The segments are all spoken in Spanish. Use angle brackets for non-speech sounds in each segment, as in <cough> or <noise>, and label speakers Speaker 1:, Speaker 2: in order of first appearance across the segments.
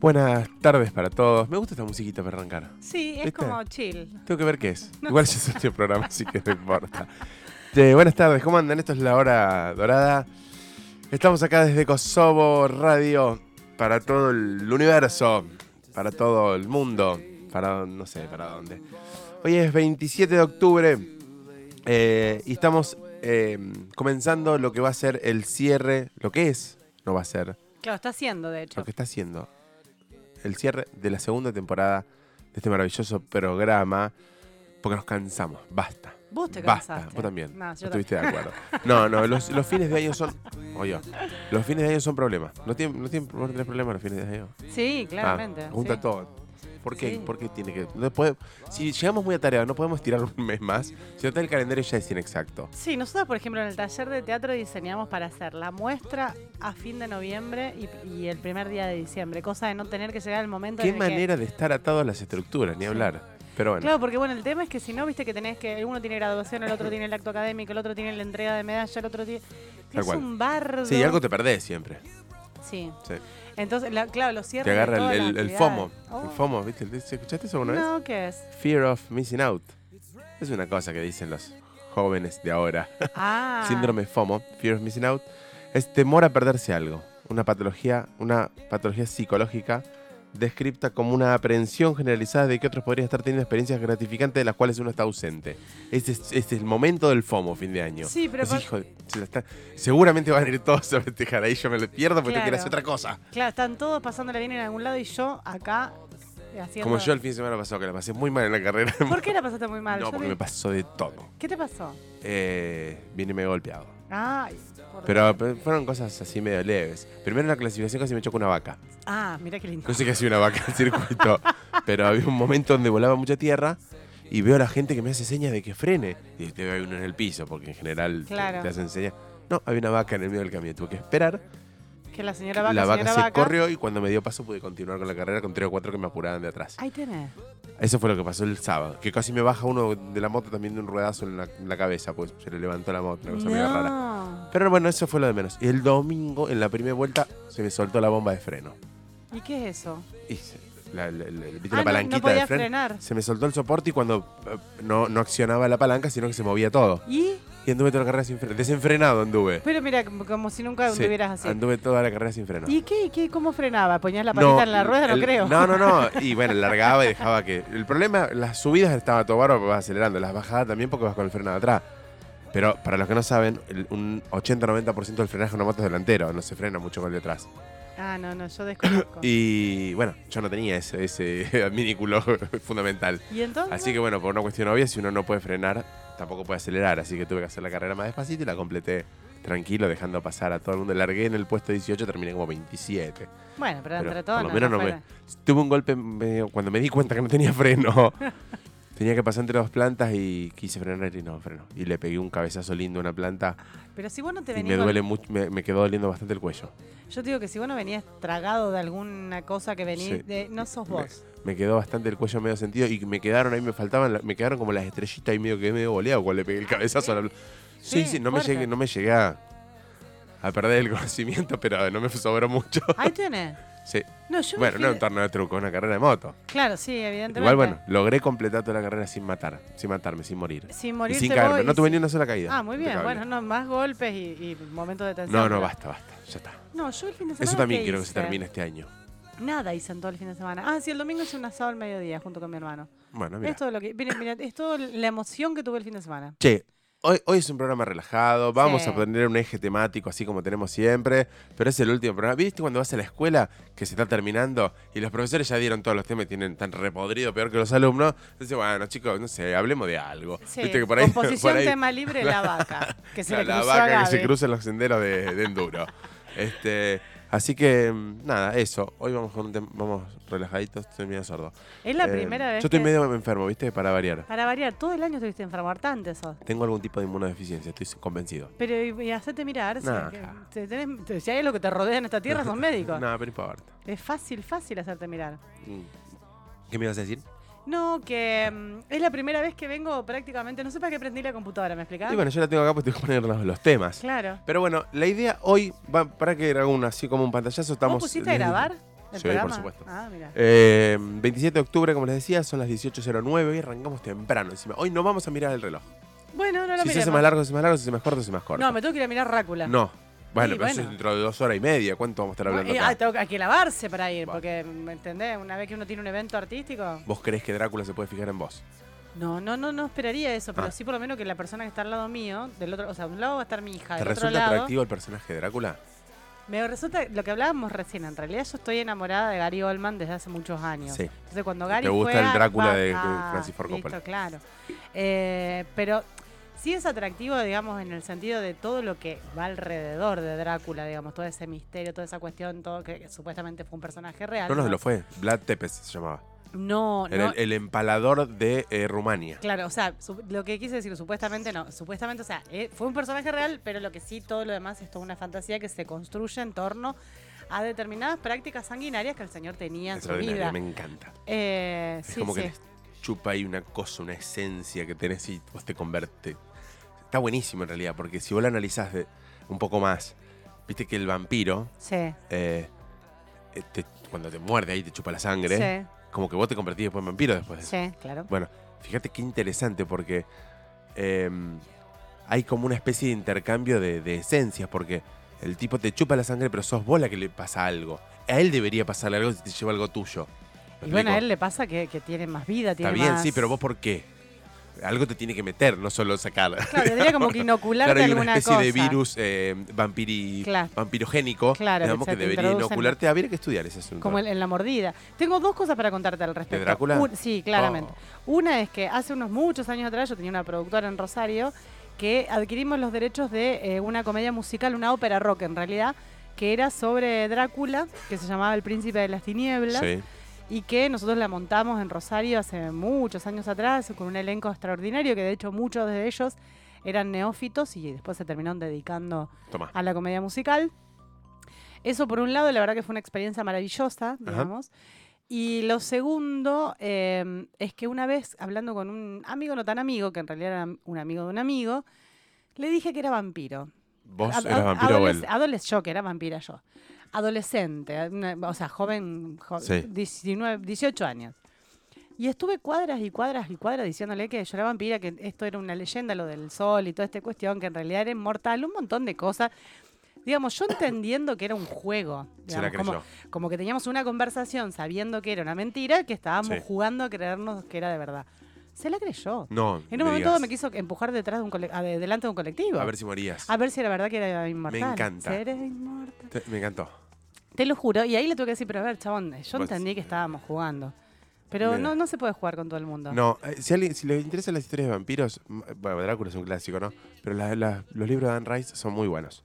Speaker 1: Buenas tardes para todos. Me gusta esta musiquita para arrancar.
Speaker 2: Sí, es
Speaker 1: ¿Viste?
Speaker 2: como chill.
Speaker 1: Tengo que ver qué es.
Speaker 2: No.
Speaker 1: Igual ya es este programa, así que no importa. Eh, buenas tardes, ¿cómo andan? Esto es La Hora Dorada. Estamos acá desde Kosovo Radio para todo el universo, para todo el mundo, para no sé para dónde. Hoy es 27 de octubre eh, y estamos eh, comenzando lo que va a ser el cierre, lo que es, no va a ser,
Speaker 2: Claro, está haciendo, de hecho.
Speaker 1: lo que está haciendo el cierre de la segunda temporada de este maravilloso programa, porque nos cansamos, basta.
Speaker 2: Vos te
Speaker 1: Basta,
Speaker 2: cansaste.
Speaker 1: vos también.
Speaker 2: No,
Speaker 1: No,
Speaker 2: yo
Speaker 1: estuviste de acuerdo. No, no, los, los fines de año son. Oye, los fines de año son problemas. ¿No tienen, no tienen problemas los fines de año?
Speaker 2: Sí, claramente.
Speaker 1: Ah, junta
Speaker 2: sí.
Speaker 1: todo. ¿Por qué?
Speaker 2: Sí.
Speaker 1: ¿Por qué tiene que.? No puede- si llegamos muy atareados, no podemos tirar un mes más. Si no, el calendario ya es inexacto.
Speaker 2: Sí, nosotros, por ejemplo, en el taller de teatro diseñamos para hacer la muestra a fin de noviembre y, y el primer día de diciembre, cosa de no tener que llegar el momento
Speaker 1: Qué
Speaker 2: en el que-
Speaker 1: manera de estar atados a las estructuras, ni hablar. Pero bueno.
Speaker 2: Claro, porque bueno, el tema es que si no, viste que tenés que. Uno tiene graduación, el otro tiene el acto académico, el otro tiene la entrega de medalla, el otro tiene. Es un bardo.
Speaker 1: Sí, algo te perdés siempre.
Speaker 2: Sí.
Speaker 1: Sí.
Speaker 2: Entonces, la- claro, los cierres.
Speaker 1: Te agarra el, el- el. FOMO. El
Speaker 2: Oh.
Speaker 1: FOMO, ¿viste? ¿Escuchaste eso alguna vez?
Speaker 2: No, ¿qué es?
Speaker 1: Fear of missing out. Es una cosa que dicen los jóvenes de ahora. <laughs>
Speaker 2: Ah.
Speaker 1: Síndrome FOMO, Fear of Missing Out, es temor a perderse algo. Una patología, una patología psicológica descripta como una aprehensión generalizada de que otros podrían estar teniendo experiencias gratificantes de las cuales uno está ausente. Este es, este es el momento del FOMO, fin de año.
Speaker 2: Sí, pero
Speaker 1: hijo se está- seguramente van a ir todos a festejar. Ahí yo me lo pierdo porque ir a hacer
Speaker 2: Claro.
Speaker 1: otra cosa.
Speaker 2: Claro, están todos pasándola bien en algún lado y yo acá eh, haciendo.
Speaker 1: Como yo el fin de semana pasado, que la pasé muy mal en la carrera.
Speaker 2: ¿Por qué la pasaste muy mal? <laughs>
Speaker 1: No,
Speaker 2: Yo
Speaker 1: porque
Speaker 2: vi-
Speaker 1: me pasó de todo.
Speaker 2: ¿Qué te pasó?
Speaker 1: Eh, vine medio golpeado.
Speaker 2: Ay.
Speaker 1: Pero, fueron cosas así medio leves. Primero en la clasificación casi me chocó una vaca.
Speaker 2: Ah, mira qué lindo.
Speaker 1: No sé qué hacía una vaca en el circuito. <laughs> pero había un momento donde volaba mucha tierra y veo a la gente que me hace señas de que frene. Y te veo uno en el piso, porque en general te-
Speaker 2: Claro.
Speaker 1: te, hacen señas. No, había una vaca en el medio del camino. Tuve que esperar.
Speaker 2: Que la señora vaca,
Speaker 1: la vaca se
Speaker 2: vaca.
Speaker 1: corrió y cuando me dio paso pude continuar con la carrera con tres o cuatro que me apuraban de atrás.
Speaker 2: Ahí tenés.
Speaker 1: Eso fue lo que pasó el sábado. Que casi me baja uno de la moto también de un ruedazo en la, en la cabeza, pues se le levantó la moto, una cosa medio rara. Pero bueno, eso fue lo de menos. Y el domingo, en la primera vuelta, se me soltó la bomba de freno.
Speaker 2: ¿Y qué es eso?
Speaker 1: Y se- la, la- la- ¿viste
Speaker 2: Ah,
Speaker 1: la
Speaker 2: no-
Speaker 1: palanquita
Speaker 2: no podía
Speaker 1: de freno?
Speaker 2: frenar.
Speaker 1: Se me soltó el soporte y cuando eh, no, no accionaba la palanca, sino que se movía todo.
Speaker 2: ¿Y?
Speaker 1: Y anduve toda la carrera sin freno. Desenfrenado anduve.
Speaker 2: Pero mira, como, como si nunca
Speaker 1: Sí,
Speaker 2: anduvieras así.
Speaker 1: Anduve toda la carrera sin freno.
Speaker 2: ¿Y qué, qué? ¿Cómo frenaba? ¿Ponías la patita en la rueda? No
Speaker 1: el-
Speaker 2: creo.
Speaker 1: No, no, no. <laughs> Y bueno, largaba y dejaba que. El problema, las subidas estaba todo bárbaro porque vas acelerando. Las bajadas también porque vas con el freno de atrás. Pero para los que no saben, el- un 80-90% del frenaje de una moto es delantero. No se frena mucho con el de atrás.
Speaker 2: Ah, no, no, yo desconozco.
Speaker 1: Y bueno, yo no tenía ese, ese <laughs> adminículo <laughs> fundamental.
Speaker 2: ¿Y entonces?
Speaker 1: Así que bueno, por una cuestión obvia, si uno no puede frenar, tampoco puede acelerar. Así que tuve que hacer la carrera más despacito y la completé tranquilo, dejando pasar a todo el mundo. Largué en el puesto 18, terminé como 27.
Speaker 2: Bueno, pero,
Speaker 1: Pero
Speaker 2: entre todos
Speaker 1: por lo
Speaker 2: no,
Speaker 1: menos
Speaker 2: no
Speaker 1: me... Tuve un golpe medio- cuando me di cuenta que no tenía freno. <laughs> tenía que pasar entre dos plantas y quise frenar y no freno. Y le pegué un cabezazo lindo a una planta
Speaker 2: Pero si vos no te
Speaker 1: y
Speaker 2: venís
Speaker 1: me
Speaker 2: con-
Speaker 1: duele mucho, me, me quedó doliendo bastante el cuello.
Speaker 2: Yo te digo que si vos no venías tragado de alguna cosa que venís
Speaker 1: Sí.
Speaker 2: de... No sos vos.
Speaker 1: Me quedó bastante el cuello medio sentido y me quedaron ahí, me faltaban, me quedaron como las estrellitas ahí medio que medio boleado cuando le pegué el cabezazo. a la- Sí,
Speaker 2: Sí,
Speaker 1: sí, no me llegué, no me llegué a, a perder el <laughs> conocimiento, pero no me sobró mucho.
Speaker 2: Ahí tenés.
Speaker 1: Sí.
Speaker 2: No, yo me
Speaker 1: Bueno,
Speaker 2: fui
Speaker 1: no
Speaker 2: de-
Speaker 1: un torneo de truco, una carrera de moto.
Speaker 2: Claro, sí, evidentemente.
Speaker 1: Igual, bueno, logré completar toda la carrera sin matar, sin matarme, sin morir.
Speaker 2: Sin
Speaker 1: Y
Speaker 2: morirse
Speaker 1: sin caerme. No tuve
Speaker 2: sin-
Speaker 1: ni una sola caída.
Speaker 2: Ah, muy bien. Bueno, no, más golpes y, y momentos de tensión.
Speaker 1: No, no,
Speaker 2: pero-
Speaker 1: basta, basta. Ya está.
Speaker 2: No, yo el fin de semana.
Speaker 1: Eso también
Speaker 2: ¿qué
Speaker 1: quiero que se termine este año.
Speaker 2: Nada hice en todo el fin de semana. Ah, sí, el domingo hice un asado al mediodía junto con mi hermano.
Speaker 1: Bueno, mira.
Speaker 2: Es todo lo que. Mira, mira, es toda la emoción que tuve el fin de semana.
Speaker 1: Che, hoy, hoy es un programa relajado, vamos
Speaker 2: Sí.
Speaker 1: a tener un eje temático así como tenemos siempre, pero es el último programa. ¿Viste cuando vas a la escuela que se está terminando y los profesores ya dieron todos los temas y tienen tan repodrido peor que los alumnos? Entonces, bueno, chicos, no sé, hablemos de algo.
Speaker 2: Sí,
Speaker 1: Viste que por ahí,
Speaker 2: composición
Speaker 1: por ahí-
Speaker 2: tema libre, la vaca. <laughs> Que se
Speaker 1: la,
Speaker 2: le
Speaker 1: vaca que se cruza en los senderos de, de enduro. este, así que, nada, eso. Hoy vamos con un tema, vamos relajaditos, estoy medio sordo.
Speaker 2: Es la
Speaker 1: Eh,
Speaker 2: primera vez
Speaker 1: Yo estoy medio enfermo, ¿viste? Para variar.
Speaker 2: Para variar, todo el año estuviste enfermo, hartante sos.
Speaker 1: Tengo algún tipo de inmunodeficiencia, estoy convencido.
Speaker 2: Pero y, y hacete mirar, si,
Speaker 1: Nah,
Speaker 2: que- te tenés- te- si hay algo que te rodea en esta tierra, son <laughs> médicos.
Speaker 1: No, pero no importa.
Speaker 2: Es fácil, fácil hacerte mirar.
Speaker 1: Mm. ¿Qué me ibas a decir?
Speaker 2: No, que mm, es la primera vez que vengo prácticamente, no sé para qué prendí la computadora, ¿me explicás?
Speaker 1: Y bueno, yo la tengo acá porque tengo que poner los, los temas.
Speaker 2: Claro.
Speaker 1: Pero bueno, la idea hoy, va, para que haga un así como un pantallazo, estamos.
Speaker 2: ¿Vos pusiste a grabar? ¿El
Speaker 1: Sí, por supuesto.
Speaker 2: Ah, mira.
Speaker 1: Eh, 27 de octubre, como les decía, son las 18.09 y arrancamos temprano encima. Hoy no vamos a mirar el reloj.
Speaker 2: Bueno, no lo
Speaker 1: si se hace más largo, se hace más largo, si se hace más corto, se hace más corto.
Speaker 2: No, me tengo que ir a mirar Rácula.
Speaker 1: No. Bueno,
Speaker 2: Sí,
Speaker 1: pero eso es dentro de dos horas y media. ¿Cuánto vamos a estar hablando acá?
Speaker 2: ah, tengo que- hay que lavarse para ir, porque, ¿me entendés? Una vez que uno tiene un evento artístico.
Speaker 1: ¿Vos crees que Drácula se puede fijar en vos?
Speaker 2: No, no, no, no esperaría eso, pero
Speaker 1: Ah.
Speaker 2: sí por lo menos que la persona que está al lado mío, del otro, o sea, de un lado va a estar mi hija,
Speaker 1: ¿Te
Speaker 2: del otro
Speaker 1: resulta
Speaker 2: lado.
Speaker 1: atractivo el personaje de Drácula?
Speaker 2: Me resulta lo que hablábamos recién, en realidad yo estoy enamorada de Gary Oldman desde hace muchos años.
Speaker 1: Sí.
Speaker 2: Entonces cuando Gary
Speaker 1: ¿Te gusta el Drácula
Speaker 2: va-
Speaker 1: de Francis Ford Coppola?
Speaker 2: listo, claro. Eh, pero sí es atractivo, digamos, en el sentido de todo lo que va alrededor de Drácula, digamos, todo ese misterio, toda esa cuestión, todo que, que supuestamente fue un personaje real.
Speaker 1: No, no, lo fue. Vlad Tepes se llamaba.
Speaker 2: No,
Speaker 1: Era
Speaker 2: no.
Speaker 1: el, el empalador de eh, Rumania.
Speaker 2: Claro, o sea, su- lo que quise decir, supuestamente no, supuestamente, o sea, eh, fue un personaje real, pero lo que sí, todo lo demás es toda una fantasía que se construye en torno a determinadas prácticas sanguinarias que el señor tenía en su vida.
Speaker 1: me encanta.
Speaker 2: Eh,
Speaker 1: Es
Speaker 2: sí,
Speaker 1: como
Speaker 2: sí.
Speaker 1: que chupa ahí una cosa, una esencia que tenés y vos te converte. Está buenísimo en realidad, porque si vos lo analizás de- un poco más, viste que el vampiro,
Speaker 2: Sí,
Speaker 1: eh, eh, te- cuando te muerde ahí te chupa la sangre,
Speaker 2: sí,
Speaker 1: como que vos te convertís después en vampiro después de eso.
Speaker 2: sí, claro.
Speaker 1: Bueno, fíjate qué interesante porque eh, hay como una especie de intercambio de, de esencias, porque el tipo te chupa la sangre, pero sos vos la que le pasa algo. A él debería pasarle algo si te lleva algo tuyo. ¿Me
Speaker 2: Y bueno, a él le pasa que, que tiene más vida,
Speaker 1: Está
Speaker 2: tiene
Speaker 1: bien,
Speaker 2: más...
Speaker 1: sí, pero vos por qué? Algo te tiene que meter, no solo sacar.
Speaker 2: Claro, tendría como que <laughs> inocularte
Speaker 1: Claro, hay una
Speaker 2: alguna
Speaker 1: especie
Speaker 2: cosa.
Speaker 1: de virus eh, vampiri-
Speaker 2: Claro.
Speaker 1: vampirogénico,
Speaker 2: Claro,
Speaker 1: digamos,
Speaker 2: que
Speaker 1: debería inocularte. Habría que estudiar ese asunto.
Speaker 2: Como en, la mordida. Tengo dos cosas para contarte al respecto.
Speaker 1: Drácula?
Speaker 2: Un- sí, claramente.
Speaker 1: Oh.
Speaker 2: Una es que hace unos muchos años atrás yo tenía una productora en Rosario que adquirimos los derechos de eh, una comedia musical, una ópera rock en realidad, que era sobre Drácula, que se llamaba El Príncipe de las Tinieblas,
Speaker 1: Sí.
Speaker 2: Y que nosotros la montamos en Rosario hace muchos años atrás con un elenco extraordinario, que de hecho muchos de ellos eran neófitos y después se terminaron dedicando
Speaker 1: Toma.
Speaker 2: a la comedia musical. Eso por un lado, la verdad que fue una experiencia maravillosa, digamos. Y lo segundo eh, es que una vez, hablando con un amigo no tan amigo, que en realidad era un amigo de un amigo, le dije que era vampiro.
Speaker 1: ¿Vos eras vampiro o
Speaker 2: adoles-
Speaker 1: él?
Speaker 2: adoles- yo, que era vampira yo. Adolescente, una- o sea, joven, jo-
Speaker 1: Sí.
Speaker 2: 19, 18 años. Y estuve cuadras y cuadras y cuadras diciéndole que yo era vampira, que esto era una leyenda, lo del sol y toda esta cuestión, que en realidad era inmortal, un montón de cosas. Digamos, yo entendiendo que era un juego. Digamos, como, que teníamos una conversación sabiendo que era una mentira, que estábamos
Speaker 1: Sí.
Speaker 2: jugando a creernos que era de verdad. Se la creyó.
Speaker 1: No,
Speaker 2: En
Speaker 1: me
Speaker 2: un momento
Speaker 1: digas.
Speaker 2: me quiso empujar detrás de un cole- a- de- delante de un colectivo.
Speaker 1: A ver si morías.
Speaker 2: A ver si era verdad que era inmortal.
Speaker 1: encanta.
Speaker 2: Seré inmortal.
Speaker 1: Te- me encantó.
Speaker 2: Te lo juro. Y ahí le tuve que decir, pero a ver, chabón, yo
Speaker 1: Vos-
Speaker 2: entendí que estábamos jugando. Pero
Speaker 1: Mira.
Speaker 2: no, no se puede jugar con todo el mundo.
Speaker 1: No, eh, si, alguien, si les interesan las historias de vampiros, m- bueno, Drácula es un clásico, ¿no? Pero la- la- los libros de Anne Rice son muy buenos.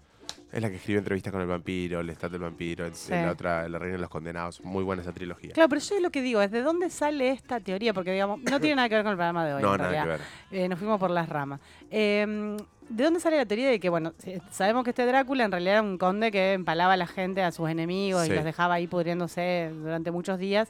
Speaker 1: Es la que escribió entrevistas con el vampiro, el estado del vampiro,
Speaker 2: Sí.
Speaker 1: la otra, La reina de los condenados. Muy buena esa trilogía.
Speaker 2: Claro, pero yo lo que digo es, ¿de dónde sale esta teoría? Porque, digamos, no tiene nada que ver con el programa de hoy.
Speaker 1: no,
Speaker 2: en
Speaker 1: nada que
Speaker 2: realidad.
Speaker 1: ver.
Speaker 2: Eh, nos fuimos por las ramas. Eh, ¿De dónde sale la teoría de que, bueno, sabemos que este Drácula en realidad era un conde que empalaba a la gente, a sus enemigos,
Speaker 1: Sí.
Speaker 2: y los dejaba ahí pudriéndose durante muchos días,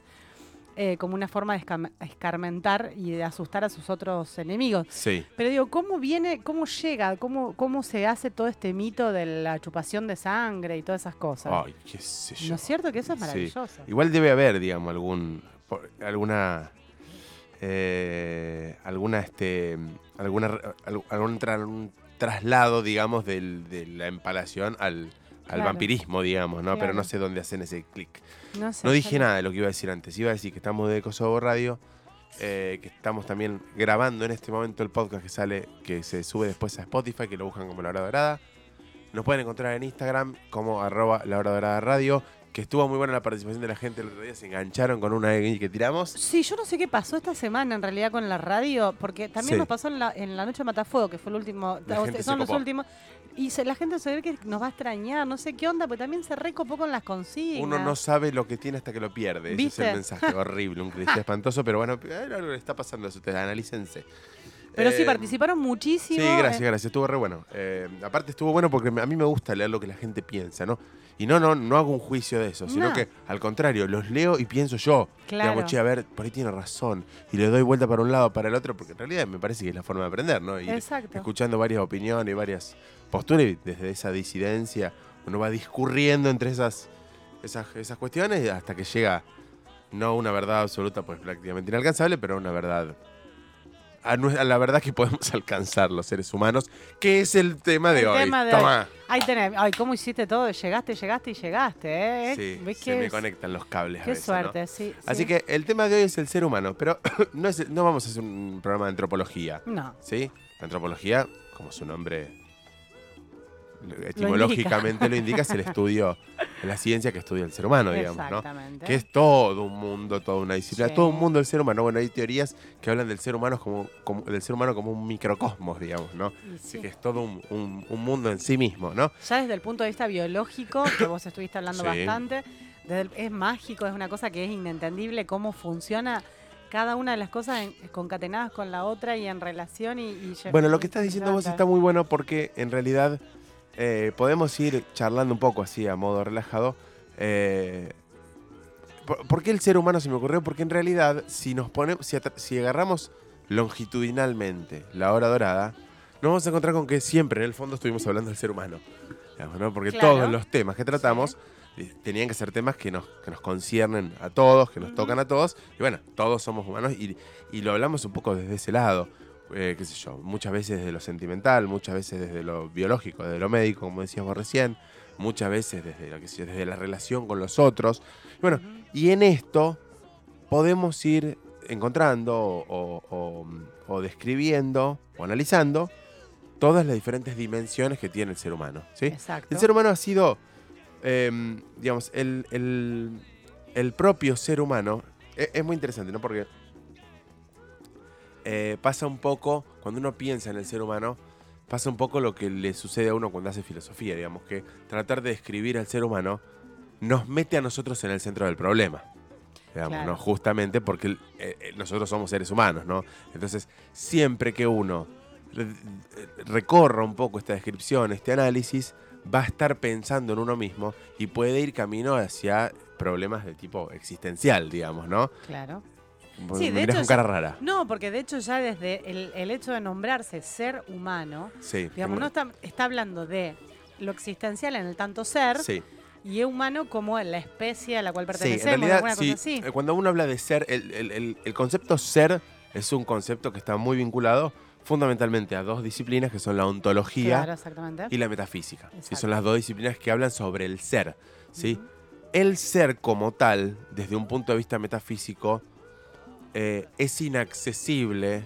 Speaker 2: eh, como una forma de escarmentar y de asustar a sus otros enemigos?
Speaker 1: Sí.
Speaker 2: Pero digo, ¿cómo viene, cómo llega, cómo, cómo se hace todo este mito de la chupación de sangre y todas esas cosas?
Speaker 1: Ay, qué sé yo.
Speaker 2: ¿No es cierto que eso es
Speaker 1: Sí.
Speaker 2: maravilloso?
Speaker 1: Igual debe haber, digamos, algún por- alguna eh, alguna este alguna algún, tra- algún traslado, digamos, del- de la empalación al, al
Speaker 2: Claro.
Speaker 1: vampirismo, digamos, ¿no? Pero no sé dónde hacen ese clic.
Speaker 2: No, sé,
Speaker 1: No
Speaker 2: yo
Speaker 1: dije nada de lo que iba a decir antes. Iba a decir que estamos de Kosovo Radio, eh, que estamos también grabando en este momento el podcast que sale, que se sube después a Spotify, que lo buscan como La Hora Dorada. Nos pueden encontrar en Instagram como arroba La Hora Dorada Radio, que estuvo muy buena la participación de la gente el otro día, se engancharon con una que tiramos.
Speaker 2: Sí, yo no sé qué pasó esta semana en realidad con la radio, porque también
Speaker 1: Sí.
Speaker 2: nos pasó en la, en la noche de Matafuego, que fue el último,
Speaker 1: La
Speaker 2: o
Speaker 1: gente
Speaker 2: sea,
Speaker 1: se
Speaker 2: son los últimos, y se- la gente se ve que nos va a extrañar, no sé qué onda, porque también se recopó con las consignas.
Speaker 1: Uno no sabe lo que tiene hasta que lo pierde. Ese es
Speaker 2: ¿Viste?
Speaker 1: el mensaje horrible, un cliché <laughs> espantoso, pero bueno, eh, algo le está pasando eso, ustedes analícense.
Speaker 2: Pero sí,
Speaker 1: Eh,
Speaker 2: participaron muchísimo.
Speaker 1: Sí, gracias,
Speaker 2: eh,
Speaker 1: gracias. Estuvo re bueno. Eh, aparte estuvo bueno porque a mí me gusta leer lo que la gente piensa, ¿no? Y no, no, no hago un juicio de eso, sino
Speaker 2: No.
Speaker 1: que al contrario, los leo y pienso yo.
Speaker 2: Claro.
Speaker 1: Digamos, che, a ver, por ahí tiene razón. Y le doy vuelta para un lado, para el otro, porque en realidad me parece que es la forma de aprender, ¿no?
Speaker 2: Exacto.
Speaker 1: escuchando varias opiniones y varias posturas y desde esa disidencia uno va discurriendo entre esas esas, esas cuestiones hasta que llega no una verdad absoluta, pues prácticamente inalcanzable, pero una verdad a, la verdad que podemos <laughs> alcanzar los seres humanos, que es el tema de hoy. Toma.
Speaker 2: Ahí tenés. Ay, ¿cómo hiciste todo? Llegaste, llegaste y llegaste, ¿eh?
Speaker 1: Sí, se me conectan los cables
Speaker 2: Qué suerte, sí.
Speaker 1: Así que el tema de hoy es el ser humano, pero <coughs> no, es, no vamos a hacer un programa de antropología.
Speaker 2: No.
Speaker 1: ¿Sí? La antropología, como su nombre etimológicamente lo indica, es el estudio, la ciencia que estudia el ser humano, digamos, ¿no? Que es todo un mundo, toda una disciplina, todo un mundo del ser humano. Bueno, hay teorías que hablan del ser humano como, del ser humano como un microcosmos, digamos, ¿no? Así que es todo un, mundo en sí mismo, ¿no?
Speaker 2: Ya desde el punto de vista biológico, que vos estuviste hablando bastante, es mágico, es una cosa que es inentendible cómo funciona cada una de las cosas concatenadas con la otra y en relación y
Speaker 1: bueno, lo que estás diciendo vos está muy bueno porque en realidad eh, podemos ir charlando un poco así, a modo relajado. Eh, ¿por, qué el ser humano se me ocurrió? Porque en realidad, si nos ponemos, si, agarramos longitudinalmente la hora dorada, nos vamos a encontrar con que siempre en el fondo estuvimos hablando del ser humano. Porque todos los temas que tratamos eh, tenían que ser temas que nos, que nos conciernen a todos, que nos tocan a todos. Y bueno, todos somos humanos y, y lo hablamos un poco desde ese lado. Eh, qué sé yo, muchas veces desde lo sentimental, muchas veces desde lo biológico, desde lo médico, como decíamos recién, muchas veces desde, lo que desde la relación con los otros. Bueno, y en esto podemos ir encontrando o, describiendo o analizando todas las diferentes dimensiones que tiene el ser humano. ¿sí? El ser humano ha sido, em, digamos, el, el, propio ser humano. Es, es muy interesante, ¿no? Porque eh, pasa un poco, cuando uno piensa en el ser humano, pasa un poco lo que le sucede a uno cuando hace filosofía, digamos, que tratar de describir al ser humano nos mete a nosotros en el centro del problema. Digamos, ¿no? Justamente porque eh, eh, nosotros somos seres humanos, ¿no? Entonces, siempre que uno recorra un poco esta descripción, este análisis, va a estar pensando en uno mismo y puede ir camino hacia problemas de tipo existencial, digamos, ¿no?
Speaker 2: Claro.
Speaker 1: Sí, de hecho, cara rara.
Speaker 2: No, porque de hecho ya desde el, hecho de nombrarse ser humano, digamos, no está, está, hablando de lo existencial en el tanto ser. Y es humano como la especie a la cual pertenecemos,
Speaker 1: sí, eh, Cuando uno habla de ser, el, concepto ser es un concepto que está muy vinculado fundamentalmente a dos disciplinas que son la ontología y la metafísica. son las dos disciplinas que hablan sobre el ser. ¿sí? El ser como tal, desde un punto de vista metafísico, eh, es inaccesible,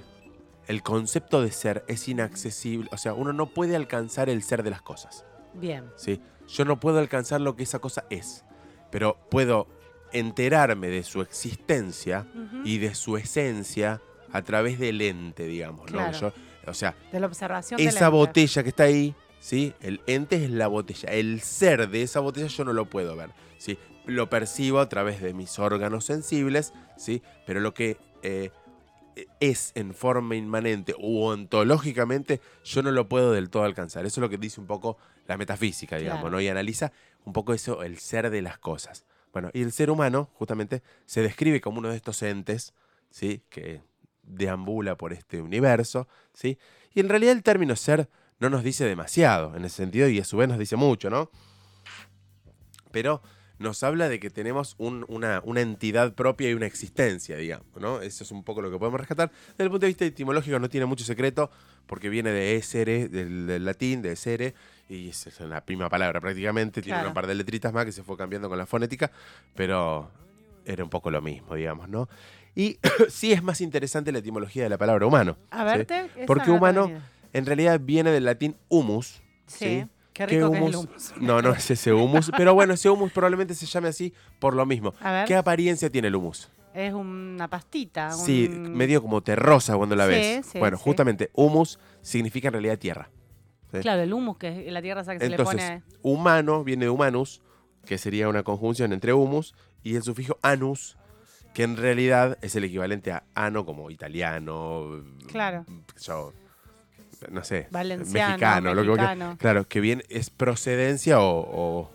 Speaker 1: el concepto de ser es inaccesible, o sea, uno no puede alcanzar el ser de las cosas.
Speaker 2: Bien.
Speaker 1: ¿sí? Yo no puedo alcanzar lo que esa cosa es, pero puedo enterarme de su existencia y de su esencia a través del ente, digamos. o sea,
Speaker 2: de la observación
Speaker 1: esa botella que está ahí, ¿sí? el ente es la botella. El ser de esa botella yo no lo puedo ver. ¿sí? Lo percibo a través de mis órganos sensibles, ¿sí? Pero lo que eh, es en forma inmanente u ontológicamente, yo no lo puedo del todo alcanzar. Eso es lo que dice un poco la metafísica, digamos, ¿no? Y analiza un poco eso, el ser de las cosas. Bueno, y el ser humano, justamente, se describe como uno de estos entes, ¿sí? Que deambula por este universo, ¿sí? Y en realidad el término ser no nos dice demasiado en ese sentido y a su vez nos dice mucho, ¿no? Pero nos habla de que tenemos una, entidad propia y una existencia, digamos, ¿no? Eso es un poco lo que podemos rescatar. Desde el punto de vista etimológico no tiene mucho secreto, porque viene de esere, del, latín, de esere, y es, la prima palabra prácticamente, tiene un par de letritas más que se fue cambiando con la fonética, pero era un poco lo mismo, digamos, ¿no? Y <coughs> sí es más interesante la etimología de la palabra humano.
Speaker 2: A verte,
Speaker 1: Porque humano en realidad viene del latín humus, ¿sí?
Speaker 2: Qué rico que es el humus.
Speaker 1: No, no es ese humus. <laughs> pero bueno, ese humus probablemente se llame así por lo mismo. ¿Qué apariencia tiene el humus?
Speaker 2: Es una pastita.
Speaker 1: Sí, medio como terrosa cuando la ves. bueno, justamente, humus significa en realidad tierra.
Speaker 2: Claro, el humus, que es la tierra esa que se le pone.
Speaker 1: Humano viene de humanus, que sería una conjunción entre humus, y el sufijo anus, que en realidad es el equivalente a ano como italiano.
Speaker 2: Claro
Speaker 1: no sé, mexicano, lo que Claro, que bien es procedencia o,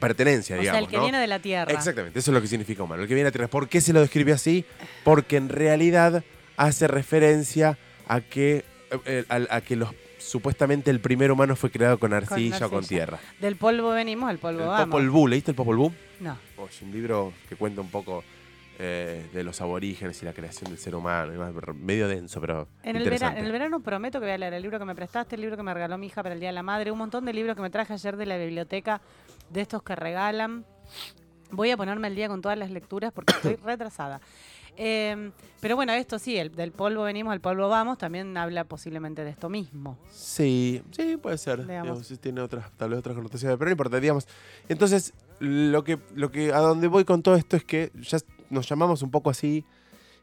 Speaker 1: pertenencia, digamos.
Speaker 2: O sea, el que viene de la tierra.
Speaker 1: Exactamente, eso es lo que significa humano, el que viene de la tierra. ¿Por qué se lo describe así? Porque en realidad hace referencia a que, eh, a, que los supuestamente el primer humano fue creado con arcilla o con tierra.
Speaker 2: Del polvo venimos, al polvo
Speaker 1: El
Speaker 2: vamos.
Speaker 1: Popol Vuh, ¿leíste el Popol Vuh?
Speaker 2: No.
Speaker 1: Oh, es un libro que cuenta un poco eh, de los aborígenes y la creación del ser humano. y más, medio denso, pero
Speaker 2: En el, vera-
Speaker 1: interesante.
Speaker 2: en el verano prometo que voy a leer el libro que me prestaste, el libro que me regaló mi hija para el Día de la Madre, un montón de libros que me traje ayer de la biblioteca, de estos que regalan. Voy a ponerme al día con todas las lecturas porque estoy <coughs> retrasada. Eh, pero bueno, esto sí, el, del polvo venimos, al polvo vamos, también habla posiblemente de esto mismo.
Speaker 1: Sí, sí, puede ser.
Speaker 2: Digamos.
Speaker 1: Tiene otras, tal vez otras connotaciones, pero no importa, digamos. Entonces, lo que, lo que, a donde voy con todo esto es que ya nos llamamos un poco así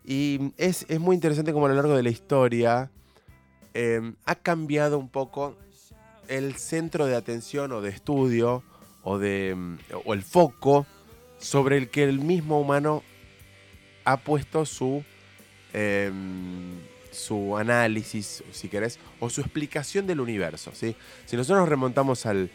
Speaker 1: y es, es muy interesante como a lo largo de la historia eh, ha cambiado un poco el centro de atención o de estudio o, de, mm, o el foco sobre el que el mismo humano ha puesto su, eh, su análisis, si querés, o su explicación del universo. ¿sí? Si nosotros nos remontamos al,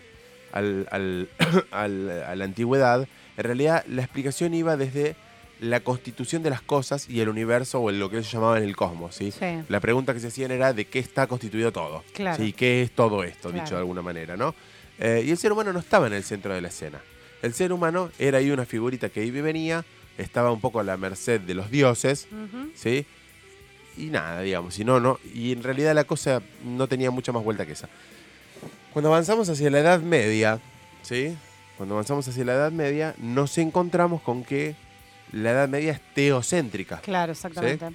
Speaker 1: al- al- <clears throat> al- a la antigüedad, en realidad la explicación iba desde la constitución de las cosas y el universo o lo que ellos llamaban el cosmos. ¿sí?
Speaker 2: Sí,
Speaker 1: La pregunta que se hacían era de qué está constituido todo.
Speaker 2: Claro.
Speaker 1: ¿sí? ¿Qué es todo esto,
Speaker 2: Claro.
Speaker 1: dicho de alguna manera? ¿no? Eh, y el ser humano no estaba en el centro de la escena. El ser humano era ahí una figurita que iba y venía, estaba un poco a la merced de los dioses. ¿sí? Y nada, digamos, y no, no. Y en realidad la cosa no tenía mucha más vuelta que esa. Cuando avanzamos hacia la Edad Media, ¿sí? Cuando avanzamos hacia la Edad Media, nos encontramos con que la Edad Media es teocéntrica,
Speaker 2: Claro, exactamente.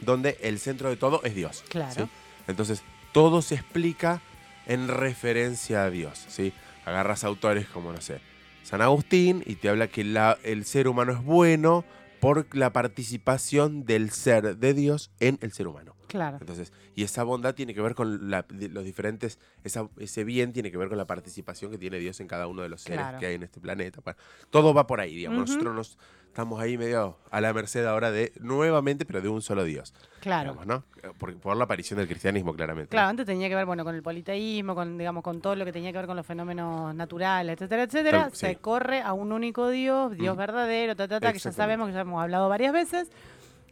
Speaker 1: donde el centro de todo es Dios.
Speaker 2: Claro.
Speaker 1: ¿sí? Entonces, todo se explica en referencia a Dios, ¿sí? Agarras autores como, no sé, San Agustín y te habla que la- el ser humano es bueno por la participación del ser de Dios en el ser humano.
Speaker 2: Claro.
Speaker 1: Entonces, y esa bondad tiene que ver con la- los diferentes, esa- ese bien tiene que ver con la participación que tiene Dios en cada uno de los seres
Speaker 2: Claro.
Speaker 1: que hay en este planeta. Bueno, todo va por ahí, digamos. Nosotros nos estamos ahí medio a la merced ahora de, nuevamente, pero de un solo Dios.
Speaker 2: Claro.
Speaker 1: digamos, ¿no? Por, por la aparición del cristianismo, claramente.
Speaker 2: Claro, antes tenía que ver, bueno, con el politeísmo, con, digamos, con todo lo que tenía que ver con los fenómenos naturales, etcétera, etcétera. Se corre a un único Dios, Dios
Speaker 1: Mm.
Speaker 2: verdadero, ta, ta, ta, que ya sabemos que ya hemos hablado varias veces.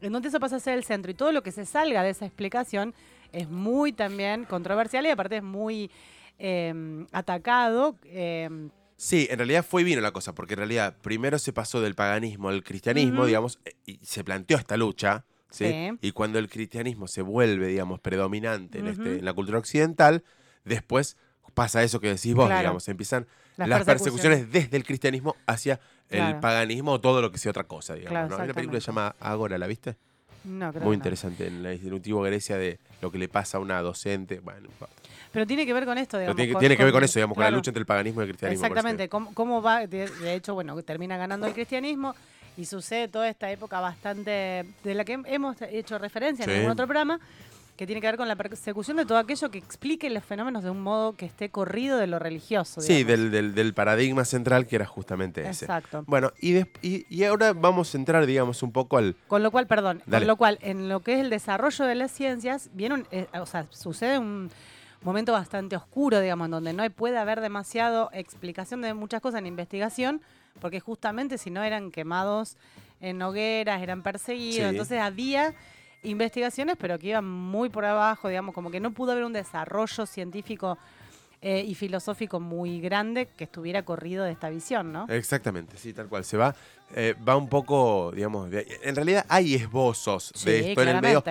Speaker 2: Entonces eso pasa a ser el centro y todo lo que se salga de esa explicación es muy también controversial y aparte es muy eh, atacado. eh,
Speaker 1: Sí, en realidad fue y vino la cosa, porque en realidad primero se pasó del paganismo al cristianismo, digamos, eh, y se planteó esta lucha, ¿sí?
Speaker 2: Sí.
Speaker 1: Y cuando el cristianismo se vuelve, digamos, predominante en, este, en la cultura occidental, después pasa eso que decís vos,
Speaker 2: Claro.
Speaker 1: digamos, empiezan
Speaker 2: Las
Speaker 1: las,
Speaker 2: persecuciones.
Speaker 1: persecuciones desde el cristianismo hacia
Speaker 2: Claro.
Speaker 1: el paganismo o todo lo que sea otra cosa, digamos.
Speaker 2: Claro,
Speaker 1: ¿no? Hay una película que se llama Ágora, ¿la viste?
Speaker 2: no, creo
Speaker 1: Muy
Speaker 2: no.
Speaker 1: interesante, en la antigua Grecia de lo que le pasa a una docente. Bueno.
Speaker 2: Pero tiene que ver con esto,
Speaker 1: Pero
Speaker 2: digamos.
Speaker 1: tiene, que- tiene que ver con eso, digamos, con la lucha entre el paganismo y el cristianismo.
Speaker 2: Exactamente, cómo, cómo va, de, de hecho, bueno, termina ganando el cristianismo y sucede toda esta época bastante, de la que hemos hecho referencia en
Speaker 1: Sí.
Speaker 2: algún otro programa, que tiene que ver con la persecución de todo aquello que explique los fenómenos de un modo que esté corrido de lo religioso.
Speaker 1: Sí, del, del- del paradigma central que era justamente ese.
Speaker 2: Exacto.
Speaker 1: Bueno, y, y, y ahora vamos a entrar, digamos, un poco al...
Speaker 2: Con lo cual, perdón,
Speaker 1: Dale.
Speaker 2: con lo cual, en lo que es el desarrollo de las ciencias, viene un- eh, o sea, sucede un momento bastante oscuro, digamos, en donde no puede haber demasiado explicación de muchas cosas en investigación, porque justamente si no eran quemados en hogueras, eran perseguidos,
Speaker 1: Sí.
Speaker 2: entonces había investigaciones, pero que iban muy por abajo, digamos, como que no pudo haber un desarrollo científico eh, y filosófico muy grande que estuviera corrido de esta visión, ¿no?
Speaker 1: Exactamente, sí, tal cual. Se va, eh, va un poco, digamos, de- en realidad hay esbozos
Speaker 2: Sí,
Speaker 1: de esto en el medio.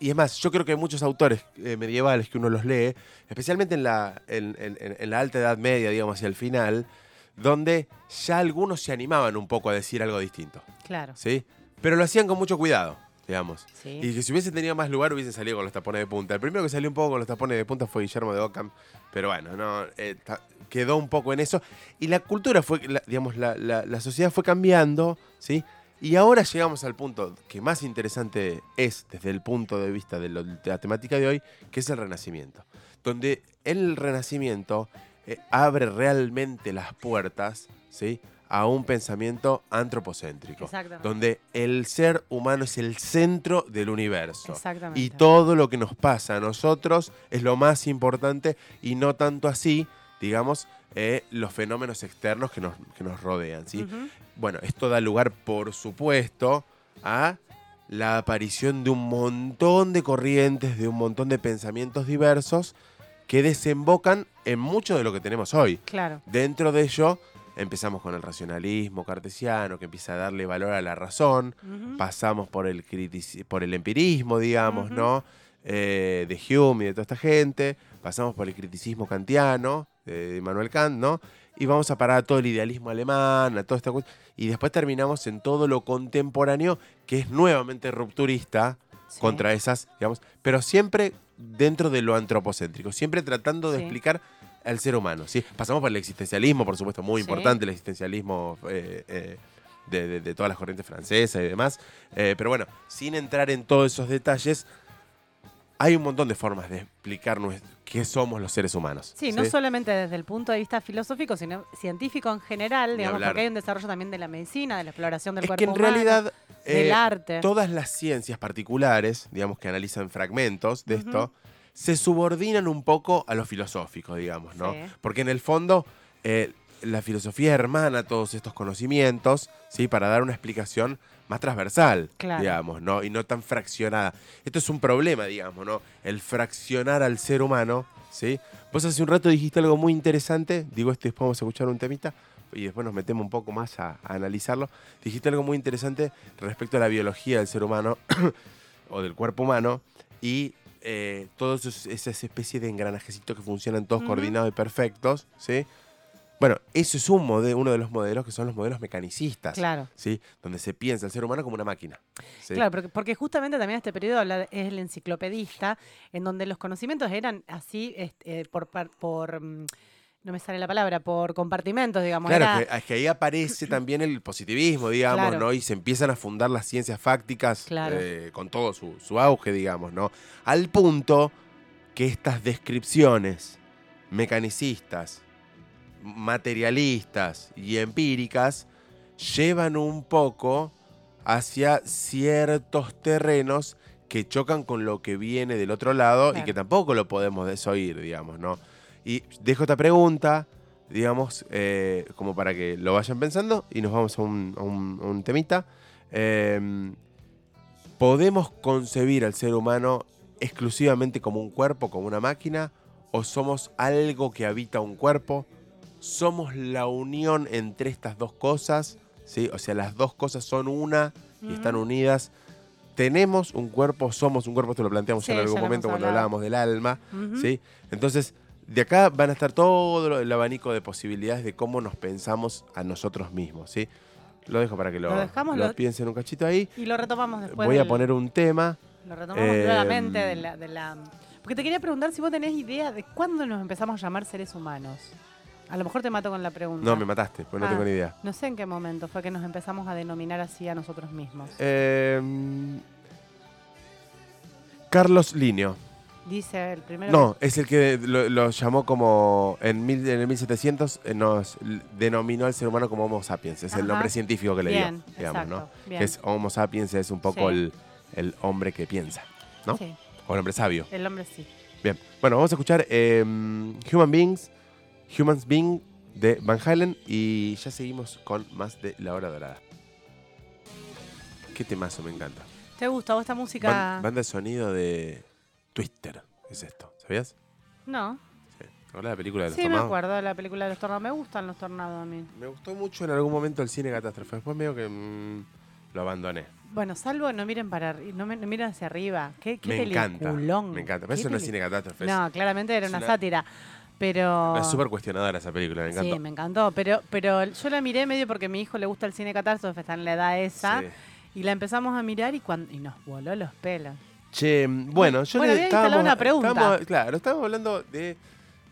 Speaker 1: Y es más, yo creo que hay muchos autores eh, medievales que uno los lee, especialmente en la, en, en- en- en la alta edad media, digamos, hacia el final, donde ya algunos se animaban un poco a decir algo distinto,
Speaker 2: Claro.
Speaker 1: ¿sí? Pero lo hacían con mucho cuidado, digamos.
Speaker 2: Sí.
Speaker 1: Y que si hubiese tenido más lugar hubiesen salido con los tapones de punta. El primero que salió un poco con los tapones de punta fue Guillermo de Ockham, pero bueno, no eh, quedó un poco en eso. Y la cultura fue, la- digamos, la, la- la sociedad fue cambiando, ¿sí? Y ahora llegamos al punto que más interesante es desde el punto de vista de, lo- de la temática de hoy, que es el Renacimiento. Donde el Renacimiento eh, abre realmente las puertas, ¿sí? A un pensamiento antropocéntrico
Speaker 2: Exactamente.
Speaker 1: donde el ser humano es el centro del universo.
Speaker 2: Exactamente.
Speaker 1: Y todo lo que nos pasa a nosotros es lo más importante y no tanto así, digamos, eh, los fenómenos externos que nos, que nos rodean. ¿sí? Bueno, esto da lugar, por supuesto, a la aparición de un montón de corrientes, de un montón de pensamientos diversos que desembocan en mucho de lo que tenemos hoy.
Speaker 2: Claro.
Speaker 1: Dentro de ello, empezamos con el racionalismo cartesiano, que empieza a darle valor a la razón, pasamos por el, critici- por el empirismo, digamos. ¿no? Eh, de Hume y de toda esta gente, pasamos por el criticismo kantiano, de Immanuel Kant, ¿no? Y vamos a parar a todo el idealismo alemán, a toda esta cuestión. Y después terminamos en todo lo contemporáneo, que es nuevamente rupturista
Speaker 2: Sí.
Speaker 1: contra esas, digamos, pero siempre dentro de lo antropocéntrico, siempre tratando de
Speaker 2: Sí.
Speaker 1: explicar al ser humano, ¿sí? Pasamos por el existencialismo, por supuesto, muy
Speaker 2: Sí.
Speaker 1: importante el existencialismo eh, eh, de, de- de todas las corrientes francesas y demás, eh, pero bueno, sin entrar en todos esos detalles, hay un montón de formas de explicar nues- qué somos los seres humanos.
Speaker 2: Sí, no solamente desde el punto de vista filosófico, sino científico en general, digamos, porque hay un desarrollo también de la medicina, de la exploración del
Speaker 1: Es
Speaker 2: cuerpo
Speaker 1: que en
Speaker 2: humano,
Speaker 1: realidad
Speaker 2: del arte.
Speaker 1: todas las ciencias particulares, digamos que analizan fragmentos de esto, se subordinan un poco a lo filosófico, digamos, ¿no?
Speaker 2: Sí.
Speaker 1: Porque en el fondo eh, la filosofía hermana todos estos conocimientos, ¿sí? Para dar una explicación más transversal,
Speaker 2: Claro.
Speaker 1: digamos, ¿no? Y no tan fraccionada. Esto es un problema, digamos, ¿no? El fraccionar al ser humano, ¿sí? Vos hace un rato dijiste algo muy interesante, digo esto y después vamos a escuchar un temita y después nos metemos un poco más a, a analizarlo. Dijiste algo muy interesante respecto a la biología del ser humano <coughs> o del cuerpo humano y eh, todas esas especies de engranajecitos que funcionan todos coordinados y perfectos, ¿sí? Bueno, eso es un mode- uno de los modelos que son los modelos mecanicistas,
Speaker 2: Claro.
Speaker 1: ¿sí? Donde se piensa el ser humano como una máquina. ¿sí?
Speaker 2: Claro, porque, porque justamente también este periodo habla es el enciclopedista, en donde los conocimientos eran así este, eh, por mm, no me sale la palabra, por compartimentos, digamos.
Speaker 1: Claro,
Speaker 2: era-
Speaker 1: que, es que ahí aparece <clears throat> también el positivismo, digamos,
Speaker 2: Claro.
Speaker 1: ¿no? Y se empiezan a fundar las ciencias fácticas
Speaker 2: Claro.
Speaker 1: eh, con todo su, su auge, digamos, ¿no? Al punto que estas descripciones mecanicistas, materialistas y empíricas llevan un poco hacia ciertos terrenos que chocan con lo que viene del otro lado y que tampoco lo podemos desoír, digamos, ¿no? Y dejo esta pregunta, digamos, eh, como para que lo vayan pensando y nos vamos a un, a un- a un temita. Eh, ¿Podemos concebir al ser humano exclusivamente como un cuerpo, como una máquina? ¿O somos algo que habita un cuerpo? ¿Somos la unión entre estas dos cosas? ¿Sí? O sea, las dos cosas son una y están
Speaker 2: Ujú.
Speaker 1: unidas. ¿Tenemos un cuerpo? ¿Somos un cuerpo? Esto lo planteamos
Speaker 2: Sí,
Speaker 1: en algún momento cuando hablábamos del alma. ¿sí? Entonces, de acá van a estar todo el abanico de posibilidades de cómo nos pensamos a nosotros mismos, ¿sí? Lo dejo para que lo,
Speaker 2: Lo dejamos,
Speaker 1: lo
Speaker 2: lo-
Speaker 1: piensen un cachito ahí.
Speaker 2: Y lo retomamos después.
Speaker 1: Voy a poner un tema.
Speaker 2: Lo retomamos
Speaker 1: eh,
Speaker 2: nuevamente de la, de la- Porque te quería preguntar si vos tenés idea de cuándo nos empezamos a llamar seres humanos. A lo mejor te mato con la pregunta.
Speaker 1: No, me mataste, pues no
Speaker 2: Ah.
Speaker 1: tengo ni idea.
Speaker 2: No sé en qué momento fue que nos empezamos a denominar así a nosotros mismos.
Speaker 1: Eh, Carlos Linio.
Speaker 2: Dice el primero.
Speaker 1: No, es el que lo, lo llamó como en, mil- en el 1700 eh, nos denominó al ser humano como Homo sapiens. Es el nombre científico que le
Speaker 2: Bien,
Speaker 1: dio, digamos,
Speaker 2: exacto,
Speaker 1: ¿no?
Speaker 2: bien.
Speaker 1: Que es Homo sapiens es un poco
Speaker 2: Sí.
Speaker 1: el, el hombre que piensa, ¿no?
Speaker 2: Sí,
Speaker 1: O el hombre sabio.
Speaker 2: el hombre sí.
Speaker 1: Bien. Bueno, vamos a escuchar eh, Human Beings, Humans Being de Van Halen y ya seguimos con más de La Hora Dorada. Qué temazo, me encanta.
Speaker 2: ¿Te gusta vos esta música?
Speaker 1: Ban- banda de sonido de Twister, es esto, ¿sabías?
Speaker 2: No.
Speaker 1: Sí. ¿Te acuerdas de la película de los
Speaker 2: Sí, me
Speaker 1: tornados?
Speaker 2: acuerdo de la película de los tornados. Me gustan los tornados a mí.
Speaker 1: Me gustó mucho en algún momento el cine catástrofe. Después medio que mm, lo abandoné.
Speaker 2: Bueno, salvo no miren para no, me- no miren hacia arriba. Qué, qué
Speaker 1: me encanta. Me encanta. Pero eso no es cine catástrofe.
Speaker 2: No, claramente era una,
Speaker 1: una-
Speaker 2: sátira. Pero.
Speaker 1: Es súper cuestionadora esa película, me encantó.
Speaker 2: Sí, me encantó. Pero, pero yo la miré medio porque a mi hijo le gusta el cine catástrofe, está en la edad esa.
Speaker 1: Sí.
Speaker 2: Y la empezamos a mirar y, cuando, y nos voló los pelos.
Speaker 1: Che, bueno, yo
Speaker 2: Bueno,
Speaker 1: le estábamos,
Speaker 2: una pregunta.
Speaker 1: estábamos- claro, estamos hablando de.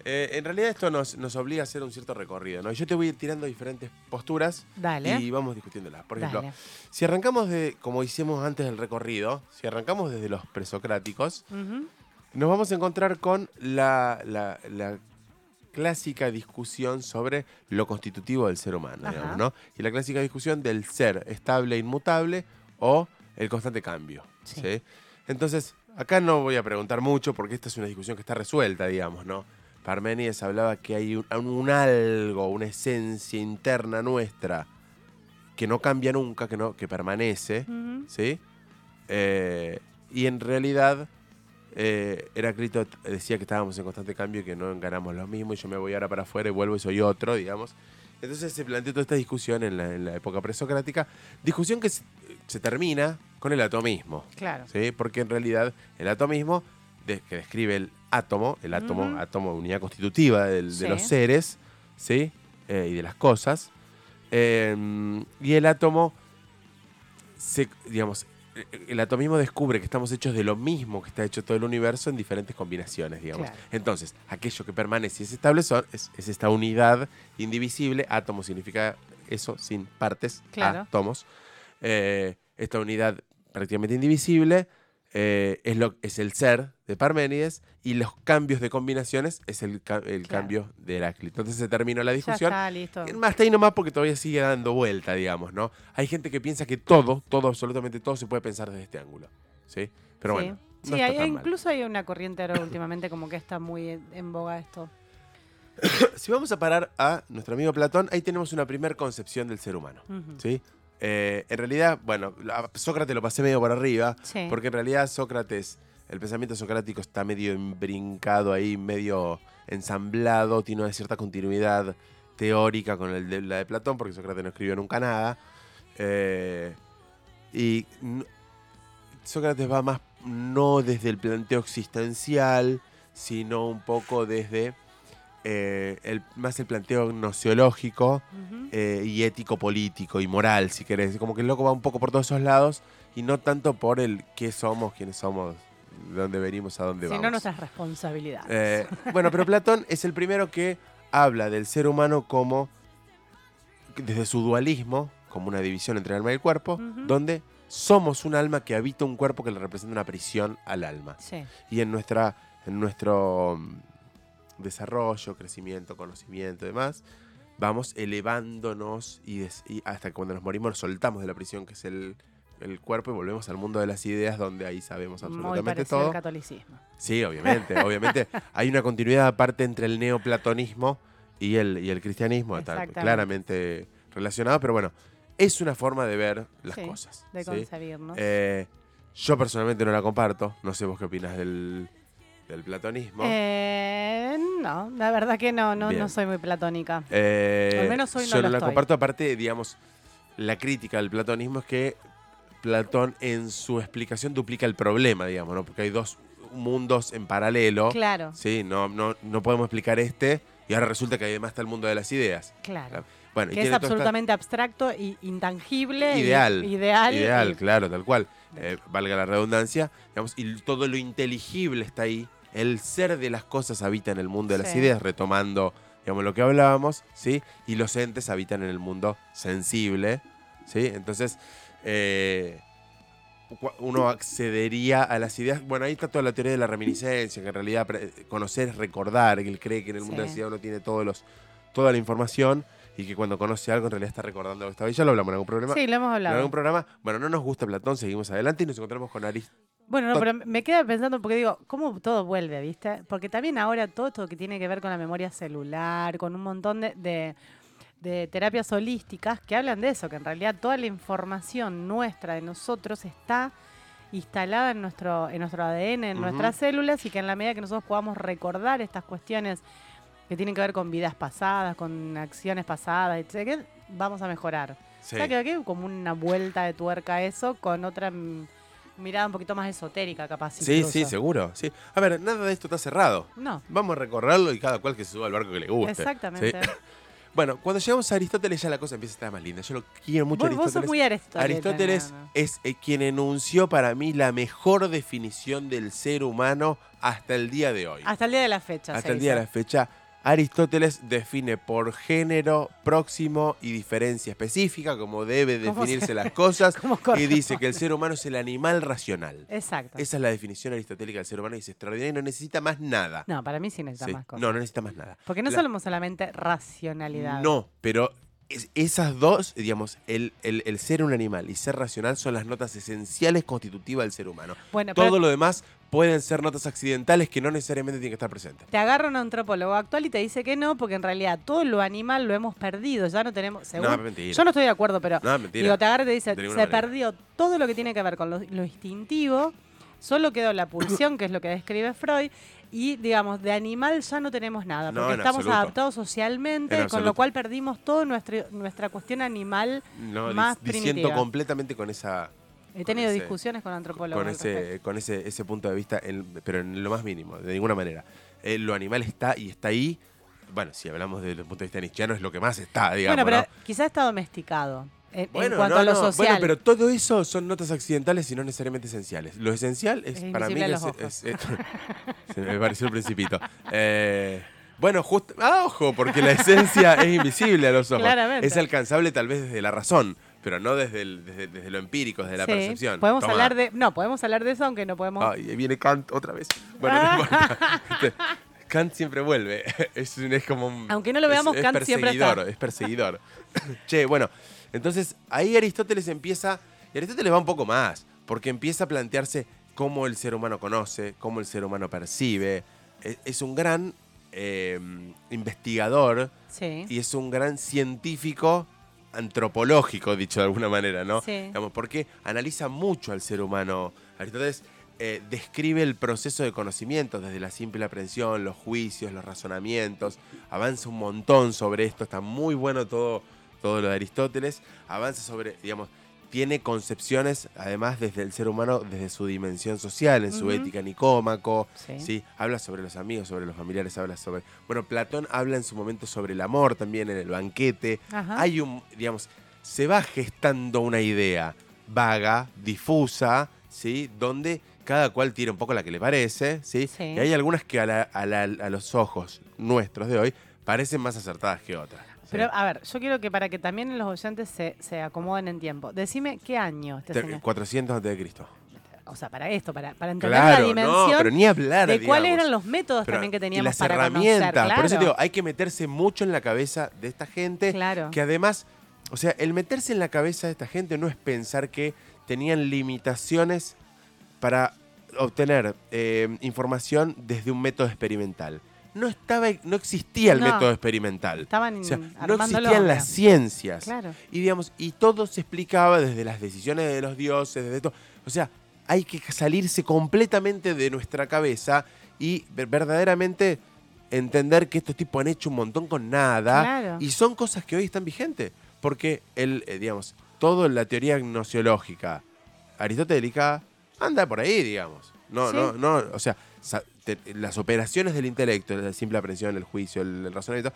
Speaker 1: eh, en realidad, esto nos, nos obliga a hacer un cierto recorrido, ¿no? Yo te voy a ir tirando diferentes posturas
Speaker 2: Dale.
Speaker 1: y vamos discutiéndolas. Por ejemplo,
Speaker 2: Dale.
Speaker 1: si arrancamos de, como hicimos antes del recorrido, si arrancamos desde los presocráticos, nos vamos a encontrar con la, la- la clásica discusión sobre lo constitutivo del ser humano, digamos, ¿no? Y la clásica discusión del ser estable, inmutable o el constante cambio.
Speaker 2: Sí.
Speaker 1: ¿sí? Entonces, acá no voy a preguntar mucho porque esta es una discusión que está resuelta, digamos, ¿no? Parménides hablaba que hay un, un algo, una esencia interna nuestra que no cambia nunca, que, no, que permanece. ¿sí? Eh, y en realidad, eh, Heráclito decía que estábamos en constante cambio y que no ganamos lo mismo, y yo me voy ahora para afuera y vuelvo y soy otro, digamos. Entonces se planteó toda esta discusión en la, en la época presocrática, discusión que se, termina con el atomismo.
Speaker 2: Claro.
Speaker 1: ¿sí? Porque en realidad el atomismo, de- que describe el átomo, el átomo,
Speaker 2: Ujú.
Speaker 1: átomo, unidad constitutiva del-
Speaker 2: Sí.
Speaker 1: de los seres, ¿sí? Eh, y de las cosas. Eh, y el átomo, se, digamos, eh, el atomismo descubre que estamos hechos de lo mismo que está hecho todo el universo en diferentes combinaciones, digamos.
Speaker 2: Claro.
Speaker 1: Entonces, aquello que permanece y es estable son, es, es esta unidad indivisible. Átomo significa eso, sin partes,
Speaker 2: Claro.
Speaker 1: átomos. Eh, esta unidad prácticamente indivisible eh, es, lo, es el ser de Parménides y los cambios de combinaciones es el, el
Speaker 2: Claro.
Speaker 1: cambio de Heráclito. Entonces se terminó la
Speaker 2: Ya
Speaker 1: discusión.
Speaker 2: está, listo.
Speaker 1: Más está ahí nomás porque todavía sigue dando vuelta, digamos, ¿no? Hay gente que piensa que todo, todo, absolutamente todo se puede pensar desde este ángulo, ¿sí? Pero
Speaker 2: sí.
Speaker 1: bueno,
Speaker 2: Sí,
Speaker 1: no está
Speaker 2: hay- incluso hay una corriente ahora últimamente como que está muy en, boga esto. <coughs>
Speaker 1: Si vamos a parar a nuestro amigo Platón, ahí tenemos una primer concepción del ser humano. ¿sí? Eh, en realidad, bueno, a Sócrates lo pasé medio por arriba,
Speaker 2: Sí.
Speaker 1: porque en realidad Sócrates, el pensamiento socrático está medio embrincado ahí, medio ensamblado, tiene una cierta continuidad teórica con el de, la de Platón, porque Sócrates no escribió nunca nada. Eh, y Sócrates va más no desde el planteo existencial, sino un poco desde eh, el, más el planteo gnoseológico
Speaker 2: Ujú.
Speaker 1: eh, y ético-político y moral, si querés. Como que el loco va un poco por todos esos lados y no tanto por el qué somos, quiénes somos, de dónde venimos, a dónde
Speaker 2: Sino
Speaker 1: vamos.
Speaker 2: nuestras responsabilidades.
Speaker 1: Eh, bueno, pero Platón es el primero que habla del ser humano como, desde su dualismo, como una división entre el alma y el cuerpo, donde somos un alma que habita un cuerpo que le representa una prisión al alma.
Speaker 2: sí.
Speaker 1: Y en, nuestra, en nuestro desarrollo, crecimiento, conocimiento y demás, vamos elevándonos y, des- y hasta que cuando nos morimos nos soltamos de la prisión que es el, el cuerpo y volvemos al mundo de las ideas donde ahí sabemos absolutamente todo.
Speaker 2: al catolicismo.
Speaker 1: Sí, obviamente, <laughs> obviamente. Hay una continuidad aparte entre el neoplatonismo y el, y el cristianismo,
Speaker 2: Exactamente.
Speaker 1: claramente relacionado, pero bueno, es una forma de ver las
Speaker 2: Sí,
Speaker 1: cosas.
Speaker 2: De
Speaker 1: ¿sí?
Speaker 2: concebirnos.
Speaker 1: Eh, yo personalmente no la comparto, no sé vos qué opinas del, del platonismo.
Speaker 2: Eh, no, la verdad que no, no, no soy muy platónica.
Speaker 1: Eh,
Speaker 2: al menos hoy no
Speaker 1: yo
Speaker 2: lo
Speaker 1: la
Speaker 2: estoy.
Speaker 1: comparto, aparte, digamos, la crítica del platonismo es que Platón en su explicación duplica el problema, digamos, ¿no? Porque hay dos mundos en paralelo.
Speaker 2: Claro,
Speaker 1: Sí, no, no, no podemos explicar este y ahora resulta que además está el mundo de las ideas.
Speaker 2: claro.
Speaker 1: Bueno, y
Speaker 2: Que es
Speaker 1: esta-
Speaker 2: absolutamente abstracto e intangible. y-
Speaker 1: Ideal,
Speaker 2: ideal.
Speaker 1: Ideal,
Speaker 2: y-
Speaker 1: claro, tal cual. Eh, valga la redundancia. Digamos, y todo lo inteligible está ahí. El ser de las cosas habita en el mundo de las ideas, retomando digamos, lo que hablábamos, ¿sí? Y los entes habitan en el mundo sensible, ¿sí? Entonces, eh, uno accedería a las ideas. Bueno, ahí está toda la teoría de la reminiscencia, que en realidad conocer es recordar, que él cree que en el mundo de las ideas uno tiene todos los, toda la información y que cuando conoce algo en realidad está recordando lo que estaba ahí. Ya lo hablamos en algún problema.
Speaker 2: Sí, lo hemos
Speaker 1: En
Speaker 2: hablado.
Speaker 1: algún programa, bueno, no nos gusta Platón, seguimos adelante y nos encontramos con Aristóteles.
Speaker 2: Bueno, no, pero me queda pensando porque digo, ¿cómo todo vuelve, viste? Porque también ahora todo esto que tiene que ver con la memoria celular, con un montón de, de- de terapias holísticas que hablan de eso, que en realidad toda la información nuestra de nosotros está instalada en nuestro, en nuestro ADN, en nuestras células, y que en la medida que nosotros podamos recordar estas cuestiones que tienen que ver con vidas pasadas, con acciones pasadas, etc., vamos a mejorar.
Speaker 1: Sí.
Speaker 2: O sea, que aquí como una vuelta de tuerca a eso con otra mirada un poquito más esotérica, capaz.
Speaker 1: Sí,
Speaker 2: incluso.
Speaker 1: sí, seguro. Sí. A ver, nada de esto está cerrado.
Speaker 2: No,
Speaker 1: Vamos a recorrerlo y cada cual que se suba al barco que le guste.
Speaker 2: exactamente.
Speaker 1: Sí. <laughs> Bueno, cuando llegamos a Aristóteles ya la cosa empieza a estar más linda. Yo lo quiero mucho
Speaker 2: Vos, vos sos
Speaker 1: Aristóteles.
Speaker 2: muy Aristóteles.
Speaker 1: Aristóteles
Speaker 2: no, no.
Speaker 1: es eh, quien enunció para mí la mejor definición del ser humano hasta el día de hoy.
Speaker 2: Hasta el día de la fecha.
Speaker 1: hasta el día de la fecha. Aristóteles define por género próximo y diferencia específica, como debe
Speaker 2: ¿Cómo
Speaker 1: definirse
Speaker 2: se-
Speaker 1: las cosas, <laughs>
Speaker 2: ¿Cómo
Speaker 1: y dice que el ser humano es el animal racional.
Speaker 2: Exacto.
Speaker 1: Esa es la definición aristotélica del ser humano y es extraordinaria y no necesita más nada.
Speaker 2: No, para mí sí necesita
Speaker 1: Sí.
Speaker 2: más cosas.
Speaker 1: No, no necesita más nada.
Speaker 2: Porque no
Speaker 1: La-
Speaker 2: somos solamente racionalidad.
Speaker 1: No, pero es- esas dos, digamos, el, el- el ser un animal y ser racional son las notas esenciales constitutivas del ser humano.
Speaker 2: Bueno,
Speaker 1: Todo
Speaker 2: pero
Speaker 1: lo demás pueden ser notas accidentales que no necesariamente tienen que estar presentes.
Speaker 2: Te agarra un antropólogo actual y te dice que no, porque en realidad todo lo animal lo hemos perdido, ya no tenemos... Según,
Speaker 1: No, mentira.
Speaker 2: yo no estoy de acuerdo, pero
Speaker 1: No, mentira.
Speaker 2: digo, te agarra y te dice, se
Speaker 1: manera.
Speaker 2: perdió todo lo que tiene que ver con lo, lo instintivo, solo quedó la pulsión, que es lo que describe Freud, y digamos, de animal ya no tenemos nada, porque estamos
Speaker 1: absoluto.
Speaker 2: adaptados socialmente,
Speaker 1: En
Speaker 2: con lo cual perdimos toda nuestra, cuestión animal
Speaker 1: No,
Speaker 2: más primitiva.
Speaker 1: completamente con esa
Speaker 2: He tenido
Speaker 1: ese-
Speaker 2: discusiones con antropólogos.
Speaker 1: con ese, con ese, ese punto de vista, en- pero en lo más mínimo, de ninguna manera. Eh, lo animal está y está ahí. Bueno, si hablamos desde el punto de vista nietzscheano, es lo que más está, digamos.
Speaker 2: Bueno, pero
Speaker 1: ¿no?
Speaker 2: quizás está domesticado. En, en
Speaker 1: Bueno,
Speaker 2: cuanto
Speaker 1: no,
Speaker 2: a lo
Speaker 1: no,
Speaker 2: social.
Speaker 1: Bueno, pero todo eso son notas accidentales y no necesariamente esenciales. Lo esencial es,
Speaker 2: Es
Speaker 1: para mí es,
Speaker 2: los ojos.
Speaker 1: es- es- <laughs> se me pareció el principito. Eh, bueno, justo. Ah, ojo, porque la esencia es invisible a los ojos.
Speaker 2: Claramente.
Speaker 1: Es alcanzable tal vez desde la razón, pero no desde, el- desde, desde lo empírico, desde la percepción.
Speaker 2: Podemos
Speaker 1: Toma.
Speaker 2: hablar de. No, podemos hablar de eso, aunque no podemos.
Speaker 1: Ay, ahí viene Kant otra vez. <laughs> Bueno, no importa. Este, Kant siempre vuelve. <laughs> Es, es como un-
Speaker 2: Aunque no lo veamos,
Speaker 1: es
Speaker 2: Kant siempre está.
Speaker 1: perseguidor, Es perseguidor. <coughs> che, bueno, entonces ahí Aristóteles empieza. Y Aristóteles va un poco más, porque empieza a plantearse cómo el ser humano conoce, cómo el ser humano percibe. Es, es un gran eh, investigador
Speaker 2: Sí.
Speaker 1: y es un gran científico antropológico, dicho de alguna manera, ¿no?
Speaker 2: Sí.
Speaker 1: Digamos, porque analiza mucho al ser humano. Aristóteles eh, describe el proceso de conocimiento desde la simple aprehensión, los juicios, los razonamientos. Avanza un montón sobre esto. Está muy bueno todo, todo lo de Aristóteles. Avanza sobre, digamos, tiene concepciones, además, desde el ser humano, desde su dimensión social, en su ética nicómaco.
Speaker 2: Sí.
Speaker 1: Sí, habla sobre los amigos, sobre los familiares, habla sobre... Bueno, Platón habla en su momento sobre el amor también en el banquete.
Speaker 2: Ajá.
Speaker 1: Hay un, digamos, se va gestando una idea vaga, difusa, ¿sí? Donde cada cual tira un poco la que le parece, ¿sí?
Speaker 2: Sí.
Speaker 1: Y hay algunas que a, la- a la- a los ojos nuestros de hoy parecen más acertadas que otras.
Speaker 2: Pero, a ver, yo quiero que para que también los oyentes se, se acomoden en tiempo. Decime qué año este
Speaker 1: Te-
Speaker 2: señor.
Speaker 1: 400 antes de Cristo.
Speaker 2: O sea, para esto, para, para entender
Speaker 1: Claro,
Speaker 2: la dimensión
Speaker 1: no, pero ni hablar,
Speaker 2: de cuáles eran los métodos
Speaker 1: Pero-
Speaker 2: también que
Speaker 1: y
Speaker 2: teníamos
Speaker 1: las
Speaker 2: para
Speaker 1: herramientas.
Speaker 2: conocer.
Speaker 1: Por eso
Speaker 2: claro.
Speaker 1: te digo, hay que meterse mucho en la cabeza de esta gente.
Speaker 2: Claro.
Speaker 1: Que además, o sea, el meterse en la cabeza de esta gente no es pensar que tenían limitaciones para obtener eh, información desde un método experimental. No estaba, no existía el
Speaker 2: No.
Speaker 1: método experimental.
Speaker 2: Estaban
Speaker 1: O sea, no existían las ciencias.
Speaker 2: Claro.
Speaker 1: Y digamos, y todo se explicaba desde las decisiones de los dioses, desde todo. O sea, hay que salirse completamente de nuestra cabeza y ver- verdaderamente entender que estos tipos han hecho un montón con nada.
Speaker 2: Claro.
Speaker 1: Y son cosas que hoy están vigentes. Porque el, eh, digamos, todo la teoría gnosiológica aristotélica anda por ahí, digamos. No,
Speaker 2: Sí.
Speaker 1: no, no, o sea, las operaciones del intelecto, la simple aprehensión, el juicio, el, el razonamiento,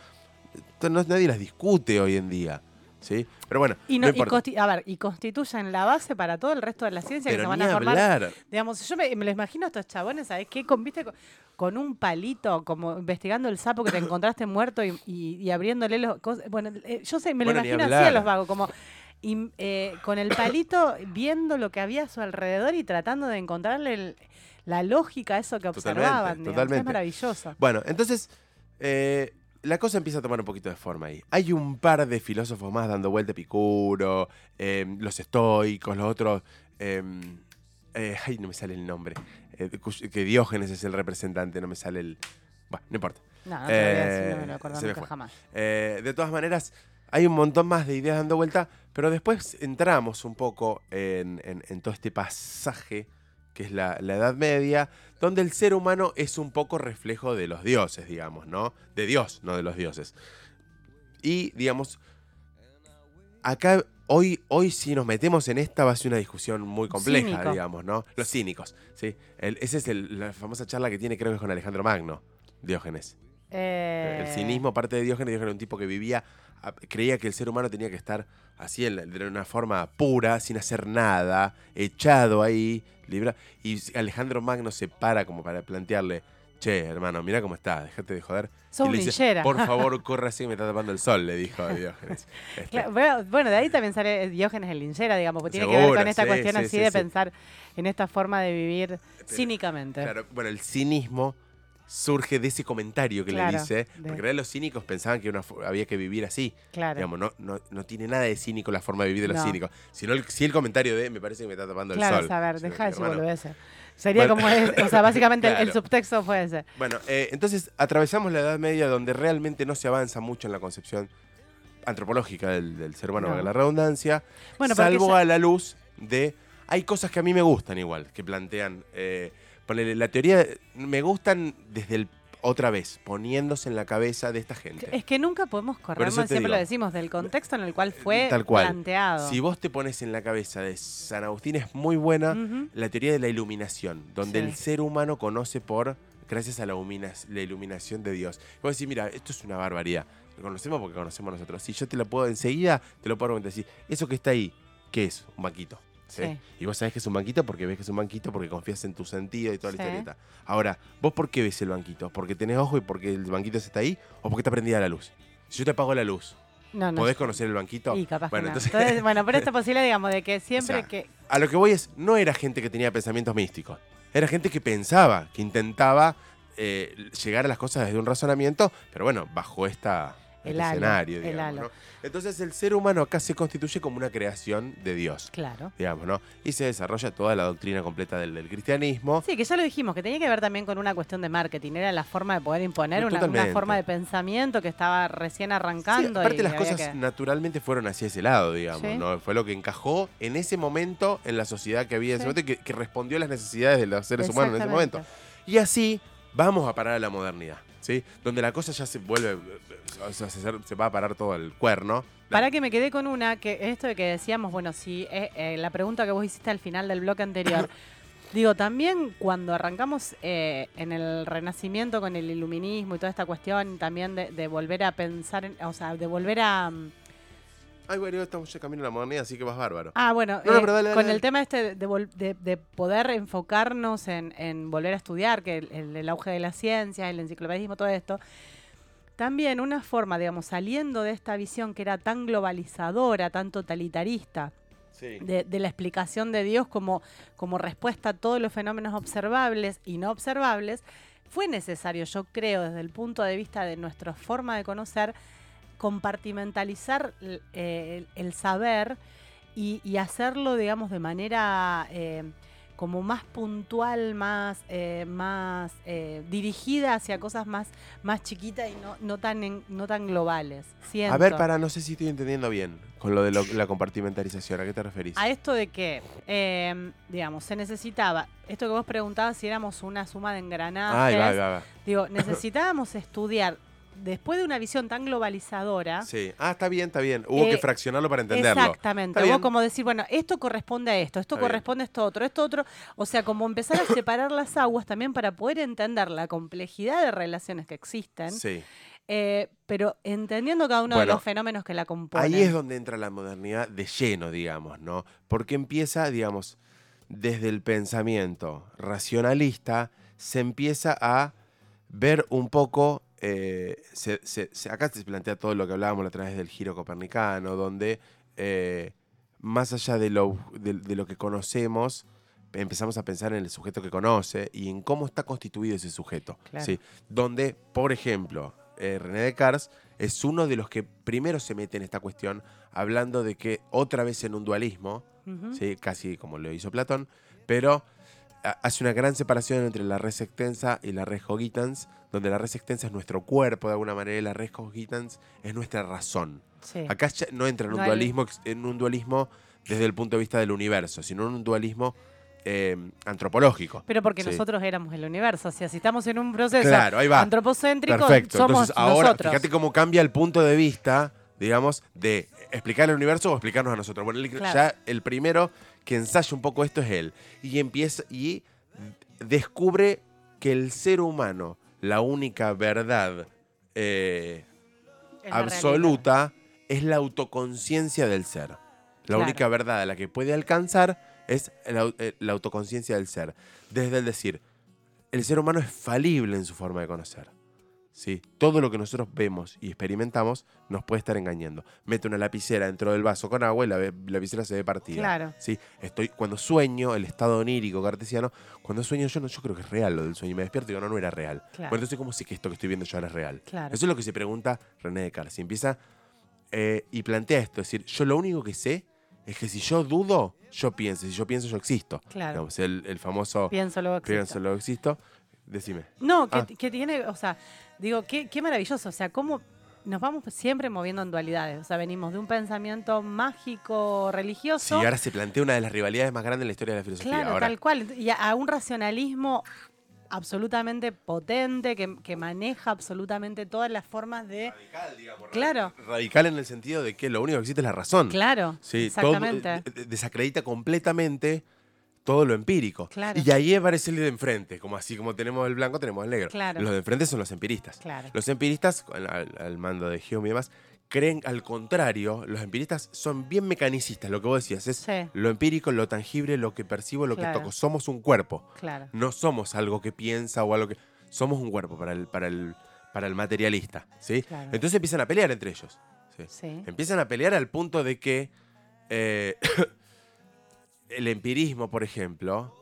Speaker 1: no- nadie las discute hoy en día. ¿Sí? Pero bueno,
Speaker 2: Y,
Speaker 1: no
Speaker 2: no, y
Speaker 1: importa.
Speaker 2: consti- a ver, y constituyen la base para todo el resto de la ciencia que se van a formar.
Speaker 1: hablar.
Speaker 2: Digamos, yo me, me lo imagino a estos chabones, ¿sabes qué? Con, ¿viste? con, con un palito, como investigando el sapo que te encontraste muerto y, y- y abriéndole los. Bueno, eh, yo sé, me lo
Speaker 1: Bueno,
Speaker 2: imagino así a los vagos, como eh, con el palito viendo lo que había a su alrededor y tratando de encontrarle el- la lógica eso que observaban.
Speaker 1: totalmente.
Speaker 2: Es maravilloso.
Speaker 1: Bueno, entonces eh, la cosa empieza a tomar un poquito de forma ahí. Hay un par de filósofos más dando vuelta, Epicuro, eh, los estoicos, los otros... eh, eh, ay, no me sale el nombre. eh, que Diógenes es el representante, no me sale el... Bueno, no importa.
Speaker 2: No, no decir, no
Speaker 1: Eh,
Speaker 2: me lo acuerdo
Speaker 1: se me
Speaker 2: nunca
Speaker 1: fue.
Speaker 2: jamás.
Speaker 1: Eh, de todas maneras, hay un montón más de ideas dando vuelta, pero después entramos un poco en, en- en todo este pasaje que es la, la Edad Media, donde el ser humano es un poco reflejo de los dioses, digamos, ¿no? De Dios, no de los dioses. Y, digamos, acá, hoy, hoy si nos metemos en esta va a ser una discusión muy compleja,
Speaker 2: Cínico.
Speaker 1: digamos, ¿no? Los cínicos, ¿sí? El- esa es el- la famosa charla que tiene, creo que es con Alejandro Magno, Diógenes.
Speaker 2: Eh,
Speaker 1: El cinismo parte de Diógenes. Diógenes era un tipo que vivía, creía que el ser humano tenía que estar así, de una forma pura, sin hacer nada, echado ahí, libra. Y Alejandro Magno se para como para plantearle, che, hermano, mira cómo está, déjate de joder.
Speaker 2: Sos
Speaker 1: y le dice, por <laughs> favor, corre así que me está tapando el sol, le dijo a <laughs> Diógenes. Este,
Speaker 2: Claro, bueno, bueno, de ahí también sale Diógenes el linchera, digamos, porque tiene que ver con esta
Speaker 1: sí,
Speaker 2: cuestión
Speaker 1: sí,
Speaker 2: así
Speaker 1: sí,
Speaker 2: de pensar en esta forma de vivir cínicamente.
Speaker 1: Claro, bueno, el cinismo surge de ese comentario que
Speaker 2: Claro,
Speaker 1: le dice. Porque en realidad los cínicos pensaban que una fo- había que vivir así.
Speaker 2: Claro.
Speaker 1: Digamos, no, no, no tiene nada de cínico la forma de vivir de los
Speaker 2: No.
Speaker 1: cínicos. Sino el, sí el comentario de me parece que me está tapando
Speaker 2: Claro,
Speaker 1: el sol.
Speaker 2: a ver, deja de decir. Sería
Speaker 1: Bueno.
Speaker 2: como, es- o sea, básicamente el- el,
Speaker 1: Claro.
Speaker 2: subtexto fue ese.
Speaker 1: Bueno, eh, entonces atravesamos la Edad Media donde realmente no se avanza mucho en la concepción antropológica del, del ser humano,
Speaker 2: No.
Speaker 1: la redundancia,
Speaker 2: Bueno,
Speaker 1: salvo
Speaker 2: ya-
Speaker 1: a la luz de... Hay cosas que a mí me gustan igual, que plantean... Eh, ponele, la teoría me gustan desde el... Otra vez, poniéndose en la cabeza de esta gente.
Speaker 2: Es que nunca podemos
Speaker 1: te
Speaker 2: siempre
Speaker 1: digo.
Speaker 2: lo decimos, del contexto en el cual fue
Speaker 1: Tal cual.
Speaker 2: planteado.
Speaker 1: Si vos te pones en la cabeza de San Agustín es muy buena la teoría de la iluminación, donde
Speaker 2: Sí.
Speaker 1: el ser humano conoce por, gracias a la, iluminación de Dios. Vos decís, mira, esto es una barbaridad. Lo conocemos porque conocemos nosotros. Si yo te lo puedo enseguida, te lo puedo argumentar. Decir, eso que está ahí, ¿qué es? Un banquito. ¿Sí?
Speaker 2: Sí.
Speaker 1: Y vos sabés que es un banquito porque ves que es un banquito porque confías en tu sentido y toda la
Speaker 2: Sí.
Speaker 1: historieta. Ahora, ¿vos por qué ves el banquito? ¿Porque tenés ojo y porque el banquito está ahí? ¿O porque está prendida la luz? Si yo te apago la luz,
Speaker 2: No, no.
Speaker 1: ¿podés conocer el banquito?
Speaker 2: Y capaz
Speaker 1: bueno,
Speaker 2: que no.
Speaker 1: entonces-
Speaker 2: Entonces, <laughs> bueno, pero esta posibilidad, digamos, de que siempre
Speaker 1: O sea,
Speaker 2: que.
Speaker 1: A lo que voy es, no era gente que tenía pensamientos místicos. Era gente que pensaba, que intentaba eh, llegar a las cosas desde un razonamiento, pero bueno, bajo esta
Speaker 2: El halo,
Speaker 1: escenario,
Speaker 2: el
Speaker 1: digamos,
Speaker 2: halo.
Speaker 1: ¿no? Entonces el ser humano acá se constituye como una creación de Dios,
Speaker 2: Claro.
Speaker 1: digamos, ¿no? Y se desarrolla toda la doctrina completa del, del cristianismo.
Speaker 2: Sí, que ya lo dijimos, que tenía que ver también con una cuestión de marketing. Era la forma de poder imponer una, forma de pensamiento que estaba recién
Speaker 1: Sí,
Speaker 2: arrancando.
Speaker 1: aparte
Speaker 2: y
Speaker 1: las cosas
Speaker 2: que-
Speaker 1: naturalmente fueron hacia ese lado, digamos,
Speaker 2: Sí.
Speaker 1: ¿no? Fue lo que encajó en ese momento en la sociedad que había en ese
Speaker 2: Sí.
Speaker 1: momento y que, que respondió a las necesidades de los seres humanos en ese momento. Y así vamos a parar a la modernidad, ¿sí? Donde la cosa ya se vuelve, o sea, se, se va a parar todo el cuerno.
Speaker 2: Para que me quedé con una, que esto de que decíamos, bueno, si eh, eh, la pregunta que vos hiciste al final del bloque anterior, <laughs> digo, también cuando arrancamos eh, en el Renacimiento con el iluminismo y toda esta cuestión también de, de volver a pensar, en- o sea, de volver a... mm,
Speaker 1: Ay, bueno, estamos ya camino a la modernidad, así que vas bárbaro.
Speaker 2: Ah, bueno,
Speaker 1: No, no,
Speaker 2: eh,
Speaker 1: pero dale, dale,
Speaker 2: con
Speaker 1: dale.
Speaker 2: el tema este de, vol- de- de poder enfocarnos en, en volver a estudiar, que el, el- el auge de las ciencias, el enciclopedismo, todo esto, también una forma, digamos, saliendo de esta visión que era tan globalizadora, tan totalitarista,
Speaker 1: Sí.
Speaker 2: de, de la explicación de Dios como, como respuesta a todos los fenómenos observables y no observables, fue necesario, yo creo, desde el punto de vista de nuestra forma de conocer, compartimentalizar eh, el, el saber y, y hacerlo, digamos, de manera eh, como más puntual, más, eh, más eh, dirigida hacia cosas más, más chiquitas y no, no, tan, en- no tan globales.
Speaker 1: A ver, para, no sé si estoy entendiendo bien con lo de lo- la compartimentalización. ¿A qué te referís?
Speaker 2: A esto de que, eh, digamos, se necesitaba, esto que vos preguntabas si éramos una suma de engranajes,
Speaker 1: Ay, va, va, va.
Speaker 2: digo, <laughs> necesitábamos estudiar, después de una visión tan globalizadora,
Speaker 1: Sí. Ah, está bien, está bien. Hubo
Speaker 2: Eh,
Speaker 1: que fraccionarlo para entenderlo.
Speaker 2: Exactamente. Hubo como decir, bueno, esto corresponde a esto, esto
Speaker 1: Está bien.
Speaker 2: corresponde a esto otro, esto otro. O sea, como empezar a separar las aguas también para poder entender la complejidad de relaciones que existen,
Speaker 1: Sí.
Speaker 2: eh, pero entendiendo cada uno de los fenómenos que la componen.
Speaker 1: Ahí es donde entra la modernidad de lleno, digamos, ¿no? Porque empieza, digamos, desde el pensamiento racionalista, se empieza a ver un poco, eh, se- se- acá se plantea todo lo que hablábamos a través del giro copernicano, donde eh, más allá de lo, de, de lo que conocemos, empezamos a pensar en el sujeto que conoce y en cómo está constituido ese sujeto.
Speaker 2: Claro.
Speaker 1: ¿sí? Donde, por ejemplo, eh, René Descartes es uno de los que primero se mete en esta cuestión, hablando de que otra vez en un dualismo. ¿sí? casi como lo hizo Platón, pero hace una gran separación entre la res extensa y la res cogitans, donde la res extensa es nuestro cuerpo de alguna manera y la res cogitans es nuestra razón.
Speaker 2: Sí.
Speaker 1: Acá ya no entra en un
Speaker 2: No
Speaker 1: dualismo ex- en un dualismo desde el punto de vista del universo, sino en un dualismo eh, antropológico.
Speaker 2: Pero porque
Speaker 1: Sí.
Speaker 2: nosotros éramos el universo. O sea, si estamos en un proceso
Speaker 1: Claro, ahí va.
Speaker 2: antropocéntrico,
Speaker 1: Perfecto.
Speaker 2: somos
Speaker 1: Entonces, ahora,
Speaker 2: nosotros.
Speaker 1: fíjate cómo cambia el punto de vista, digamos, de explicar el universo o explicarnos a nosotros. Bueno, el-
Speaker 2: Claro.
Speaker 1: ya el primero que ensaya un poco esto es él. Y empieza y descubre que el ser humano, la única verdad eh,
Speaker 2: Es la
Speaker 1: absoluta, es la autoconciencia del ser. La
Speaker 2: Claro.
Speaker 1: única verdad a la que puede alcanzar es la, eh, la autoconciencia del ser. Desde el decir, el ser humano es falible en su forma de conocer. ¿Sí? Todo lo que nosotros vemos y experimentamos nos puede estar engañando. Mete una lapicera dentro del vaso con agua y la ve- lapicera se ve partida.
Speaker 2: Claro.
Speaker 1: ¿sí? Estoy, cuando sueño, el estado onírico cartesiano, cuando sueño yo, no, yo creo que es real lo del sueño. Y me despierto y digo, no, no era real.
Speaker 2: Claro.
Speaker 1: Bueno, entonces, ¿cómo sé que esto que estoy viendo yo ahora es real?
Speaker 2: Claro.
Speaker 1: Eso es lo que se pregunta René Descartes. Y empieza eh, y plantea esto. Es decir, yo lo único que sé es que si yo dudo, yo pienso. Si yo pienso, yo existo.
Speaker 2: Claro.
Speaker 1: Digamos, el, el famoso
Speaker 2: Pienso luego existo.
Speaker 1: pienso, luego existo. Decime.
Speaker 2: No, que,
Speaker 1: Ah.
Speaker 2: que tiene, o sea, digo, qué, qué maravilloso, o sea, cómo nos vamos siempre moviendo en dualidades, o sea, venimos de un pensamiento mágico,
Speaker 1: Sí,
Speaker 2: religioso,
Speaker 1: ahora se plantea una de las rivalidades más grandes en la historia de la filosofía.
Speaker 2: claro,
Speaker 1: ahora,
Speaker 2: tal cual, y a, un racionalismo absolutamente potente que, que maneja absolutamente todas las formas de...
Speaker 1: Radical, digamos.
Speaker 2: Claro.
Speaker 1: Radical en el sentido de que lo único que existe es la razón.
Speaker 2: Claro,
Speaker 1: Sí,
Speaker 2: exactamente.
Speaker 1: eh, eh, desacredita completamente todo lo empírico.
Speaker 2: Claro.
Speaker 1: Y ahí aparece el de enfrente, como así como tenemos el blanco, tenemos el negro.
Speaker 2: Claro.
Speaker 1: Los de enfrente son los empiristas.
Speaker 2: Claro.
Speaker 1: Los empiristas, al, mando de Hume y demás, creen al contrario, los empiristas son bien mecanicistas, lo que vos decías, es
Speaker 2: Sí.
Speaker 1: lo empírico, lo tangible, lo que percibo, lo
Speaker 2: Claro.
Speaker 1: que toco. Somos un cuerpo,
Speaker 2: Claro,
Speaker 1: no somos algo que piensa o algo que... Somos un cuerpo para el, para el, para el materialista, ¿sí?
Speaker 2: Claro.
Speaker 1: Entonces empiezan a pelear entre ellos. Empiezan a pelear al punto de que eh, el empirismo, por ejemplo,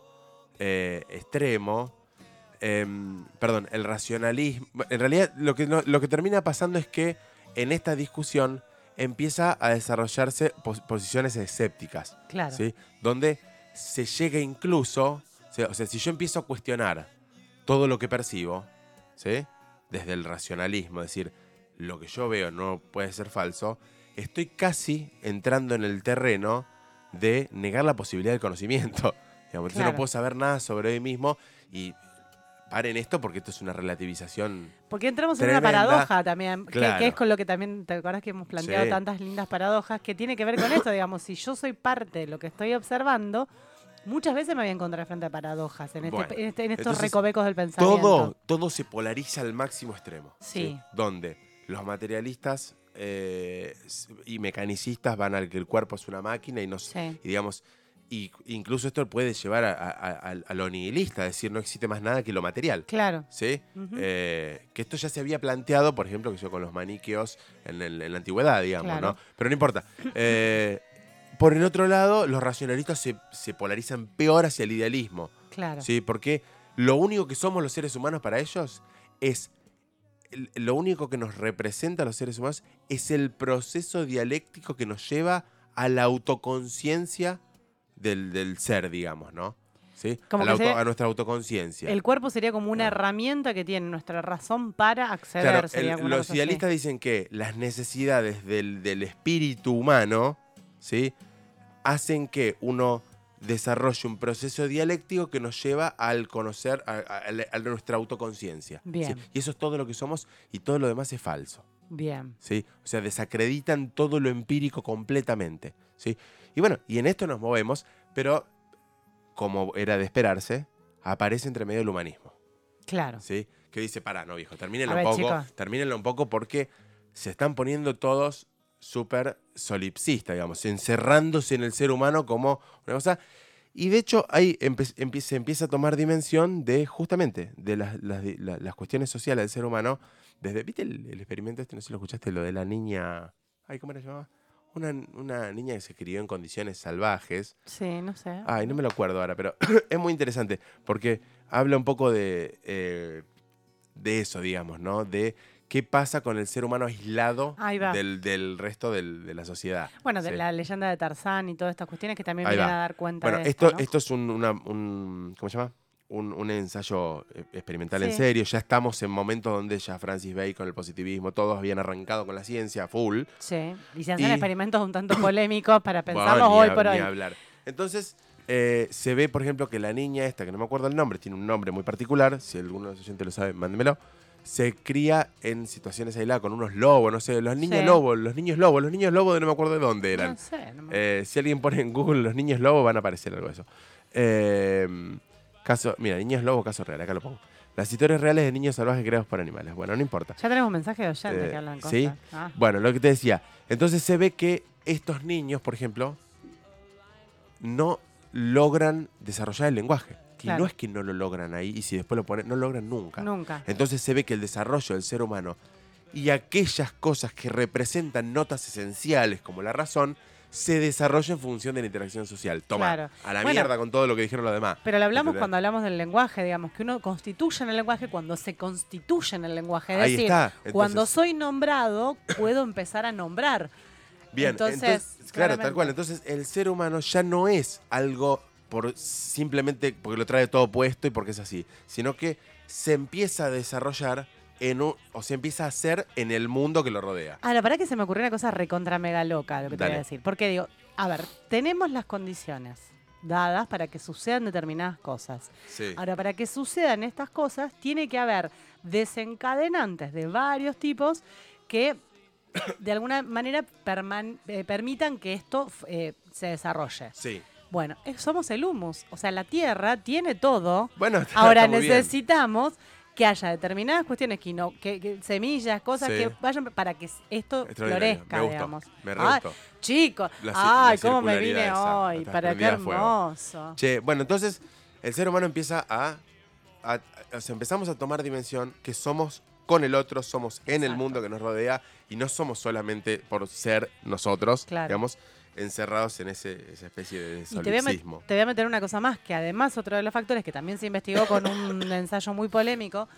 Speaker 1: eh, extremo, em, perdón, el racionalismo, en realidad lo que, lo que termina pasando es que en esta discusión empieza a desarrollarse pos- posiciones escépticas,
Speaker 2: claro,
Speaker 1: ¿sí? donde se llega incluso, o sea, o sea, si yo empiezo a cuestionar todo lo que percibo, ¿sí? desde el racionalismo, es decir, lo que yo veo no puede ser falso, estoy casi entrando en el terreno de negar la posibilidad del conocimiento. <laughs> Digamos,
Speaker 2: Claro.
Speaker 1: no puedo saber nada sobre mí mismo y paren esto porque esto es una relativización.
Speaker 2: Porque entramos en una paradoja también, que- es con lo que también, ¿te acuerdas que hemos planteado
Speaker 1: Sí.
Speaker 2: tantas lindas paradojas que tiene que ver con esto? Digamos, si yo soy parte de lo que estoy observando, muchas veces me voy a encontrar frente a paradojas en, este-
Speaker 1: Bueno,
Speaker 2: en este- en estos
Speaker 1: entonces,
Speaker 2: recovecos del pensamiento.
Speaker 1: Todo, todo se polariza al máximo extremo.
Speaker 2: Sí.
Speaker 1: Donde los materialistas eh, y mecanicistas van al que el cuerpo es una máquina y no s-
Speaker 2: Sí.
Speaker 1: y digamos y incluso esto puede llevar a, a- a- a lo nihilista, es decir, no existe más nada que lo material.
Speaker 2: Claro.
Speaker 1: ¿Sí? Eh, que esto ya se había planteado, por ejemplo, que yo con los maniqueos en, el- en la antigüedad, digamos,
Speaker 2: Claro.
Speaker 1: ¿no? Pero no importa. Eh, por el otro lado, los racionalistas se, se polarizan peor hacia el idealismo.
Speaker 2: Claro.
Speaker 1: ¿sí? Porque lo único que somos los seres humanos para ellos es. Lo único que nos representa a los seres humanos es el proceso dialéctico que nos lleva a la autoconciencia del, del ser, digamos, ¿no? ¿Sí?
Speaker 2: Como
Speaker 1: a, la
Speaker 2: que
Speaker 1: auto-
Speaker 2: se-
Speaker 1: a nuestra autoconciencia.
Speaker 2: El cuerpo sería como una
Speaker 1: Claro.
Speaker 2: herramienta que tiene nuestra razón para acceder.
Speaker 1: Claro,
Speaker 2: sería
Speaker 1: los
Speaker 2: así.
Speaker 1: idealistas dicen que las necesidades del, del espíritu humano, ¿sí? Hacen que uno desarrolle un proceso dialéctico que nos lleva al conocer a, nuestra autoconciencia. ¿sí?
Speaker 2: Bien.
Speaker 1: Y eso es todo lo que somos y todo lo demás es falso.
Speaker 2: Bien.
Speaker 1: ¿sí? O sea, desacreditan todo lo empírico completamente. ¿sí? Y bueno, y en esto nos movemos, pero como era de esperarse, aparece entre medio el humanismo.
Speaker 2: Claro.
Speaker 1: ¿sí? Que dice, pará, no, viejo, termínenlo un poco,
Speaker 2: chicos.
Speaker 1: termínenlo un poco porque se están poniendo todos súper solipsistas, digamos, encerrándose en el ser humano como una cosa. Y de hecho, ahí se empieza a tomar dimensión de justamente de las, cuestiones sociales del ser humano. Desde, ¿viste el, el experimento este? No sé si lo escuchaste, lo de la niña. Ay, ¿cómo era llamaba? Una, una niña que se crió en condiciones salvajes.
Speaker 2: Sí, no sé.
Speaker 1: Ay, no me lo acuerdo ahora, pero <clears throat> es muy interesante porque habla un poco de, eh, de eso, digamos, ¿no? De qué pasa con el ser humano aislado del, del resto del- de la sociedad.
Speaker 2: Bueno, de
Speaker 1: Sí.
Speaker 2: la leyenda de Tarzán y todas estas cuestiones que también vienen a dar cuenta
Speaker 1: Bueno,
Speaker 2: de
Speaker 1: esto,
Speaker 2: esto, ¿no?
Speaker 1: esto es un, una- un- ¿cómo se llama? Un, un ensayo eh, experimental en serio. Ya estamos en momentos donde ya Francis Bacon, el positivismo, todos habían arrancado con la ciencia full.
Speaker 2: Sí, y se hacen
Speaker 1: Y-
Speaker 2: experimentos un tanto <coughs> polémicos para pensarlos hoy por
Speaker 1: ni
Speaker 2: hoy.
Speaker 1: hablar. Entonces, eh, se ve, por ejemplo, que la niña esta, que no me acuerdo el nombre, tiene un nombre muy particular, si alguno de los oyentes lo sabe, mándemelo, se cría en situaciones aisladas con unos lobos, no sé, los niños
Speaker 2: Sí.
Speaker 1: lobos, los niños lobos, los niños lobos de no me acuerdo de dónde eran.
Speaker 2: No sé, no me-
Speaker 1: Eh, si alguien pone en Google los niños lobos, van a aparecer algo de eso. Eh, caso, mira, niños lobos, caso real, acá lo pongo. Las historias reales de niños salvajes creados por animales. Bueno, no importa.
Speaker 2: Ya tenemos un mensaje de oyente
Speaker 1: Eh,
Speaker 2: que hablan cosas.
Speaker 1: ¿sí?
Speaker 2: Ah,
Speaker 1: Bueno, lo que te decía. Entonces se ve que estos niños, por ejemplo, no logran desarrollar el lenguaje. Que
Speaker 2: Claro.
Speaker 1: no es que no lo logran ahí y si después lo ponen, no lo logran nunca.
Speaker 2: Nunca.
Speaker 1: Entonces se ve que el desarrollo del ser humano y aquellas cosas que representan notas esenciales como la razón se desarrolla en función de la interacción social. Toma,
Speaker 2: Claro.
Speaker 1: a la
Speaker 2: Bueno.
Speaker 1: mierda con todo lo que dijeron los demás.
Speaker 2: Pero lo hablamos
Speaker 1: ¿Entendés?
Speaker 2: cuando hablamos del lenguaje, digamos, que uno constituye en el lenguaje cuando se constituye en el lenguaje. Es
Speaker 1: Ahí
Speaker 2: decir,
Speaker 1: está. Entonces-
Speaker 2: cuando soy nombrado, puedo empezar a nombrar.
Speaker 1: Bien,
Speaker 2: Entonces,
Speaker 1: entonces, claro, tal cual. Entonces, el ser humano ya no es algo por simplemente porque lo trae todo puesto y porque es así, sino que se empieza a desarrollar en un, o se empieza a hacer en el mundo que lo rodea.
Speaker 2: Ahora, para que se me ocurrió una cosa recontra mega loca, lo que te voy a decir. Porque digo, a ver, tenemos las condiciones dadas para que sucedan determinadas cosas.
Speaker 1: Sí.
Speaker 2: Ahora, para que sucedan estas cosas, tiene que haber desencadenantes de varios tipos que de alguna manera eh, permitan que esto eh, se desarrolle.
Speaker 1: Sí.
Speaker 2: Bueno, eh, somos el humus, o sea, la Tierra tiene todo.
Speaker 1: Bueno, <laughs> está-
Speaker 2: Ahora
Speaker 1: está muy bien.
Speaker 2: necesitamos que haya determinadas cuestiones, que, no, que, que semillas, cosas
Speaker 1: Sí.
Speaker 2: que vayan para que esto florezca,
Speaker 1: Me gustó,
Speaker 2: digamos.
Speaker 1: me re
Speaker 2: Ay, chicos,
Speaker 1: La
Speaker 2: ay,
Speaker 1: la
Speaker 2: cómo me vine
Speaker 1: esa,
Speaker 2: hoy, para qué hermoso.
Speaker 1: Che, bueno, entonces el ser humano empieza a, a- o sea, empezamos a tomar dimensión que somos con el otro, somos en el mundo que nos rodea y no somos solamente por ser nosotros,
Speaker 2: Claro.
Speaker 1: digamos, encerrados en ese, esa especie de
Speaker 2: Y te voy, a met-
Speaker 1: solipsismo.
Speaker 2: te voy a meter una cosa más, que además otro de los factores que también se investigó con un <laughs> ensayo muy polémico,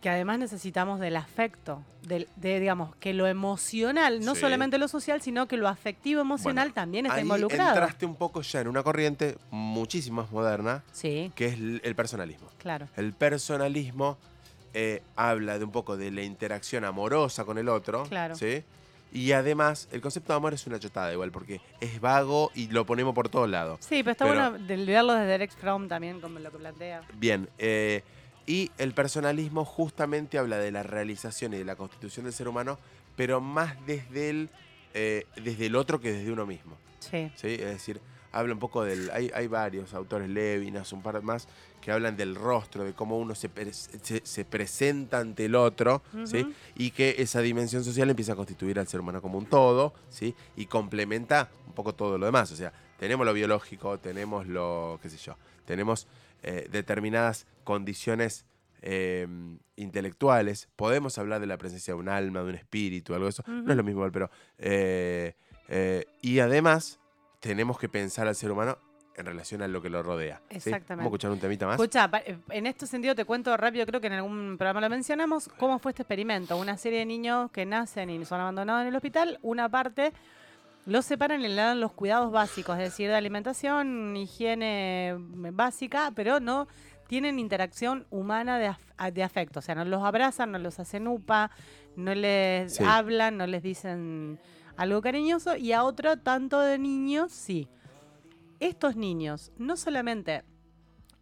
Speaker 2: que además necesitamos del afecto, del, de, digamos, que lo emocional, no
Speaker 1: Sí.
Speaker 2: solamente lo social, sino que lo afectivo emocional
Speaker 1: Bueno,
Speaker 2: también está
Speaker 1: Ahí
Speaker 2: involucrado.
Speaker 1: entraste un poco ya en una corriente muchísimo más moderna,
Speaker 2: Sí,
Speaker 1: que es el el personalismo.
Speaker 2: claro.
Speaker 1: El personalismo eh, habla de un poco de la interacción amorosa con el otro.
Speaker 2: Claro.
Speaker 1: ¿sí? Y además, el concepto de amor es una chotada igual, porque es vago y lo ponemos por todos lados.
Speaker 2: Sí, pero está
Speaker 1: Pero-
Speaker 2: bueno de verlo desde Derek Fromm también, como lo que plantea.
Speaker 1: Bien, eh, y el personalismo justamente habla de la realización y de la constitución del ser humano, pero más desde el, eh, desde el otro que desde uno mismo.
Speaker 2: Sí,
Speaker 1: ¿sí? Es decir, habla un poco del... Hay, hay varios autores, Levinas, un par más, que hablan del rostro, de cómo uno se, pre- se, se presenta ante el otro, ¿sí? Y que esa dimensión social empieza a constituir al ser humano como un todo, ¿sí? Y complementa un poco todo lo demás. O sea, tenemos lo biológico, tenemos lo, qué sé yo, tenemos eh, determinadas condiciones eh, intelectuales, podemos hablar de la presencia de un alma, de un espíritu, algo de eso. No es lo mismo, pero... eh, eh, y además tenemos que pensar al ser humano en relación a lo que lo rodea. ¿sí?
Speaker 2: Exactamente.
Speaker 1: Vamos a escuchar un temita más.
Speaker 2: Escucha, eh, en este sentido te cuento rápido, creo que en algún programa lo mencionamos, cómo fue este experimento. Una serie de niños que nacen y son abandonados en el hospital, una parte los separan y le dan los cuidados básicos, es decir, de alimentación, higiene básica, pero no tienen interacción humana de, af- a- de afecto. O sea, no los abrazan, no los hacen upa, no les
Speaker 1: Sí.
Speaker 2: hablan, no les dicen algo cariñoso. Y a otro tanto de niños, sí. Estos niños no solamente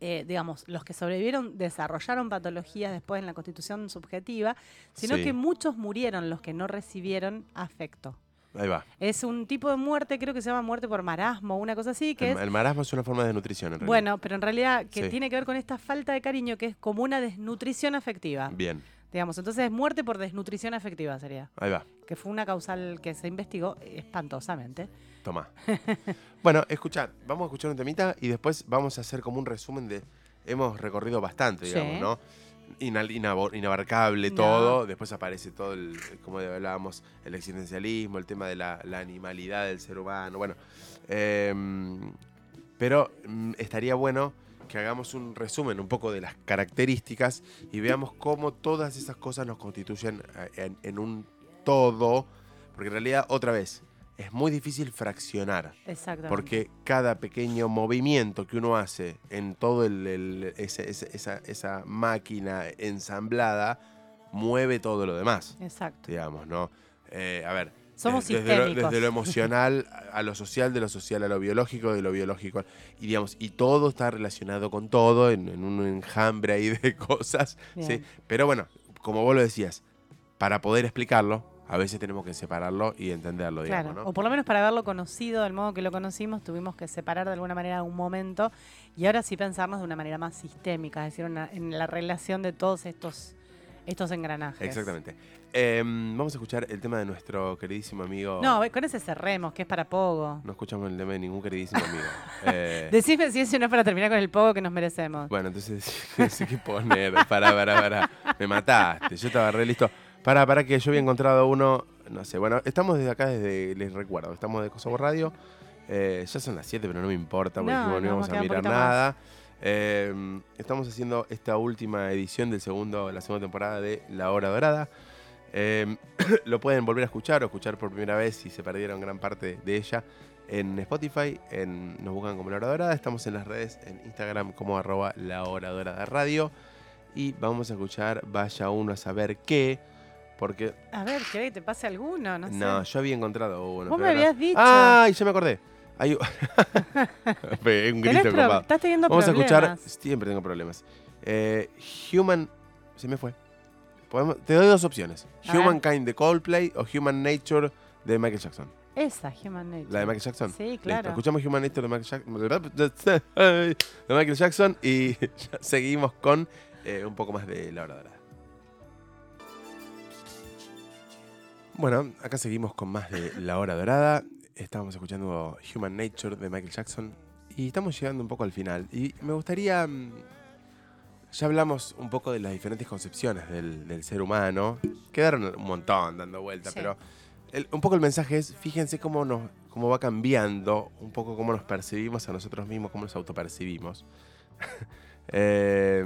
Speaker 2: eh, digamos, los que sobrevivieron desarrollaron patologías después en la constitución subjetiva, sino
Speaker 1: Sí.
Speaker 2: que muchos murieron los que no recibieron afecto.
Speaker 1: Ahí va.
Speaker 2: Es un tipo de muerte, creo que se llama muerte por marasmo, una cosa así, que
Speaker 1: El,
Speaker 2: es...
Speaker 1: el marasmo es una forma de desnutrición, en realidad.
Speaker 2: Bueno, pero en realidad que
Speaker 1: Sí.
Speaker 2: tiene que ver con esta falta de cariño que es como una desnutrición afectiva,
Speaker 1: Bien,
Speaker 2: digamos. Entonces es muerte por desnutrición afectiva sería,
Speaker 1: ahí va.
Speaker 2: que fue una causal que se investigó espantosamente.
Speaker 1: Toma. <laughs> bueno, escucha, vamos a escuchar un temita y después vamos a hacer como un resumen de. Hemos recorrido bastante,
Speaker 2: Sí.
Speaker 1: digamos, ¿no? Inal- inabarcable
Speaker 2: No.
Speaker 1: todo. Después aparece todo el, como hablábamos, el existencialismo, el tema de la, la animalidad del ser humano. Bueno, em, pero mm, estaría bueno que hagamos un resumen un poco de las características y veamos cómo todas esas cosas nos constituyen eh, en, en un todo. Porque en realidad, otra vez, es muy difícil fraccionar.
Speaker 2: Exactamente.
Speaker 1: Porque cada pequeño movimiento que uno hace en todo el, el- ese- ese- esa, esa máquina ensamblada mueve todo lo demás,
Speaker 2: Exacto.
Speaker 1: digamos, ¿no? Eh, a ver,
Speaker 2: Somos
Speaker 1: desde, lo,
Speaker 2: sistémicos.
Speaker 1: desde lo emocional a lo social, de lo social a lo biológico, de lo biológico. Y digamos, y todo está relacionado con todo en, en un enjambre ahí de <laughs> cosas. ¿sí? Pero bueno, como vos lo decías, para poder explicarlo, a veces tenemos que separarlo y entenderlo, digamos,
Speaker 2: Claro,
Speaker 1: ¿no?
Speaker 2: o por lo menos para haberlo conocido del modo que lo conocimos, tuvimos que separar de alguna manera un momento y ahora sí pensarnos de una manera más sistémica, es decir, una- en la relación de todos estos, estos engranajes.
Speaker 1: Exactamente. Em, vamos a escuchar el tema de nuestro queridísimo amigo.
Speaker 2: No, con ese cerremos, que es para Pogo.
Speaker 1: No escuchamos el tema de ningún queridísimo amigo. Eh, <laughs>
Speaker 2: Decime si ese no es para terminar con el Pogo que nos merecemos.
Speaker 1: bueno, entonces <laughs> que poner. Para, para, para. Me mataste. Yo estaba re listo. Para, para que yo había encontrado uno. No sé. Bueno, estamos desde acá, desde. Les recuerdo, estamos de Kosovo Radio. Eh, ya son las 7, pero no me importa, porque
Speaker 2: No,
Speaker 1: dijimos, no
Speaker 2: no,
Speaker 1: íbamos a mirar nada. Eh, estamos haciendo esta última edición del segundo, la segunda temporada de La Hora Dorada. Eh, <clears throat> lo pueden volver a escuchar o escuchar por primera vez si se perdieron gran parte de ella en Spotify. En, nos buscan como La Hora Dorada. Estamos en las redes, en Instagram como arroba La Hora Dorada Radio. Y vamos a escuchar Vaya uno a saber qué. Porque,
Speaker 2: A ver, ¿querés que te pase alguno? No sé.
Speaker 1: no, yo había encontrado uno.
Speaker 2: Vos me habías dicho.
Speaker 1: ¡Ay! Ya me acordé. Hay <laughs> un un grito.
Speaker 2: Estás teniendo
Speaker 1: Vamos a escuchar.
Speaker 2: problemas.
Speaker 1: Siempre tengo problemas. Eh, Human. Se me fue. Podemos- te doy dos opciones:
Speaker 2: A.
Speaker 1: Humankind de Coldplay o Human Nature de Michael Jackson.
Speaker 2: Esa, Human Nature.
Speaker 1: La de Michael Jackson.
Speaker 2: Sí,
Speaker 1: Listo,
Speaker 2: claro.
Speaker 1: escuchamos Human Nature de Michael, Jack- <laughs> de Michael Jackson y <laughs> seguimos con eh, un poco más de la hora dorada. Bueno, acá seguimos con más de la hora dorada. Estábamos escuchando Human Nature de Michael Jackson y estamos llegando un poco al final. Y me gustaría. Ya hablamos un poco de las diferentes concepciones del, del ser humano. Quedaron un montón dando vueltas,
Speaker 2: Sí.
Speaker 1: pero el- un poco el mensaje es: fíjense cómo, nos, cómo va cambiando, un poco cómo nos percibimos a nosotros mismos, cómo nos autopercibimos. <laughs> Eh,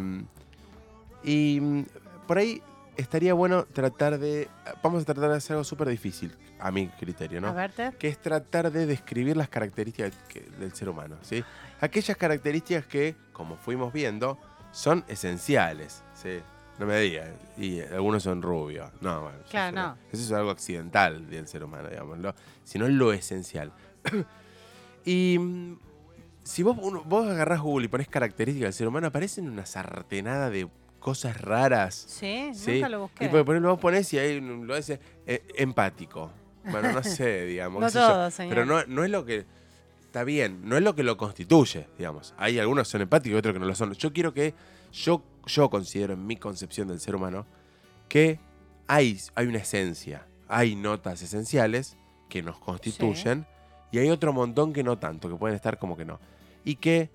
Speaker 1: y mm, por ahí estaría bueno tratar de. Vamos a tratar de hacer algo súper difícil, a mi criterio, ¿no?
Speaker 2: A verte.
Speaker 1: que es tratar de describir las características que- del ser humano, ¿sí? Aquellas características que, como fuimos viendo, son esenciales, ¿sí? No me digas, y algunos son rubios. No, bueno, eso
Speaker 2: Claro,
Speaker 1: es-
Speaker 2: no.
Speaker 1: Eso es algo accidental del ser humano, digámoslo. Sino lo esencial. <coughs> y mm, si vos, uno- vos agarrás Google y pones características del ser humano, aparecen una sartenada de cosas raras.
Speaker 2: Sí,
Speaker 1: Sí,
Speaker 2: nunca lo busqué.
Speaker 1: Y por ejemplo, vos ponés y ahí lo dice eh, empático. Bueno, no <laughs> sé, digamos.
Speaker 2: No
Speaker 1: yo.
Speaker 2: todo, señor.
Speaker 1: Pero no, no es lo que. Está bien, no es lo que lo constituye, digamos. Hay algunos que son empáticos y otros que no lo son. Yo quiero que. Yo, yo considero en mi concepción del ser humano que hay, hay una esencia, hay notas esenciales que nos constituyen y hay otro montón que no tanto, que pueden estar como que no. Y que.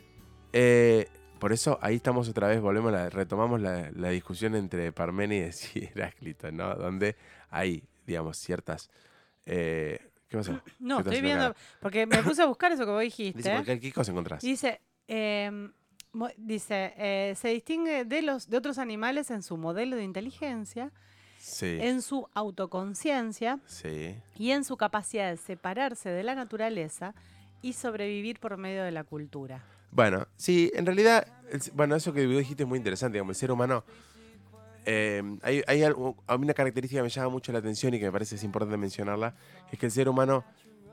Speaker 1: eh, por eso ahí estamos otra vez, volvemos, la- retomamos la, la discusión entre Parménides y <laughs> Heráclito, ¿no? Donde hay, digamos, ciertas. eh, ¿Qué pasó? <clears throat>
Speaker 2: No,
Speaker 1: ¿Qué estás
Speaker 2: estoy viendo.
Speaker 1: acá? <laughs>
Speaker 2: Porque me puse a buscar eso que vos <laughs> dijiste.
Speaker 1: Dice, ¿por qué, ¿qué cosa encontrás?
Speaker 2: Dice, em, mo- dice eh, se distingue de, los, de otros animales en su modelo de inteligencia,
Speaker 1: Sí,
Speaker 2: en su autoconciencia
Speaker 1: sí.
Speaker 2: y en su capacidad de separarse de la naturaleza y sobrevivir por medio de la cultura.
Speaker 1: Bueno, sí, en realidad, el- bueno, eso que vos dijiste es muy interesante, digamos, el ser humano, eh, hay, hay algo- una característica que me llama mucho la atención y que me parece es importante mencionarla, es que el ser humano,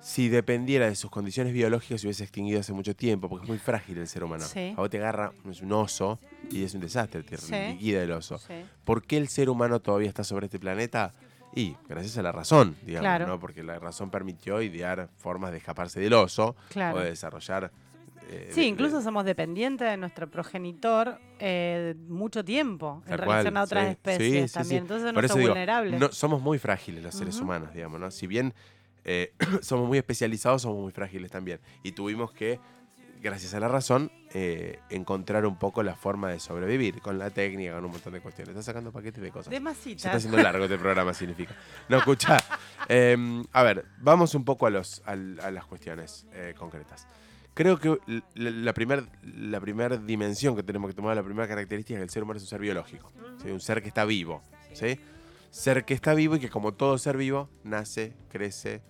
Speaker 1: si dependiera de sus condiciones biológicas, se hubiese extinguido hace mucho tiempo, porque es muy frágil el ser humano.
Speaker 2: Sí.
Speaker 1: A vos te agarra es un oso y es un desastre, te
Speaker 2: Sí.
Speaker 1: liquida el oso.
Speaker 2: Sí.
Speaker 1: ¿Por qué el ser humano todavía está sobre este planeta? Y gracias a la razón, digamos,
Speaker 2: Claro.
Speaker 1: ¿no? Porque la razón permitió idear formas de escaparse del oso
Speaker 2: Claro.
Speaker 1: o de desarrollar... eh,
Speaker 2: Sí,
Speaker 1: de-
Speaker 2: incluso
Speaker 1: de-
Speaker 2: somos dependientes de nuestro progenitor eh, mucho tiempo en
Speaker 1: Tal
Speaker 2: relación
Speaker 1: cual,
Speaker 2: a otras
Speaker 1: sí.
Speaker 2: especies
Speaker 1: Sí,
Speaker 2: también.
Speaker 1: sí.
Speaker 2: Entonces
Speaker 1: Por eso
Speaker 2: somos
Speaker 1: digo,
Speaker 2: vulnerables.
Speaker 1: no- somos muy frágiles los seres
Speaker 2: Ujú.
Speaker 1: humanos, digamos, ¿no? Si bien eh, <clears throat> somos muy especializados, somos muy frágiles también. Y tuvimos que, gracias a la razón, eh, encontrar un poco la forma de sobrevivir con la técnica, con un montón de cuestiones. Está sacando paquetes de cosas.
Speaker 2: de
Speaker 1: Se está haciendo largo este programa, <laughs> significa. No, escucha. eh, a ver, vamos un poco a, los, al- a las cuestiones eh, concretas. Creo que la primera la primer dimensión que tenemos que tomar, la primera característica es que el ser humano es un ser biológico. ¿sí? Un ser que está vivo. ¿sí? Ser que está vivo y que como todo ser vivo, nace, crece,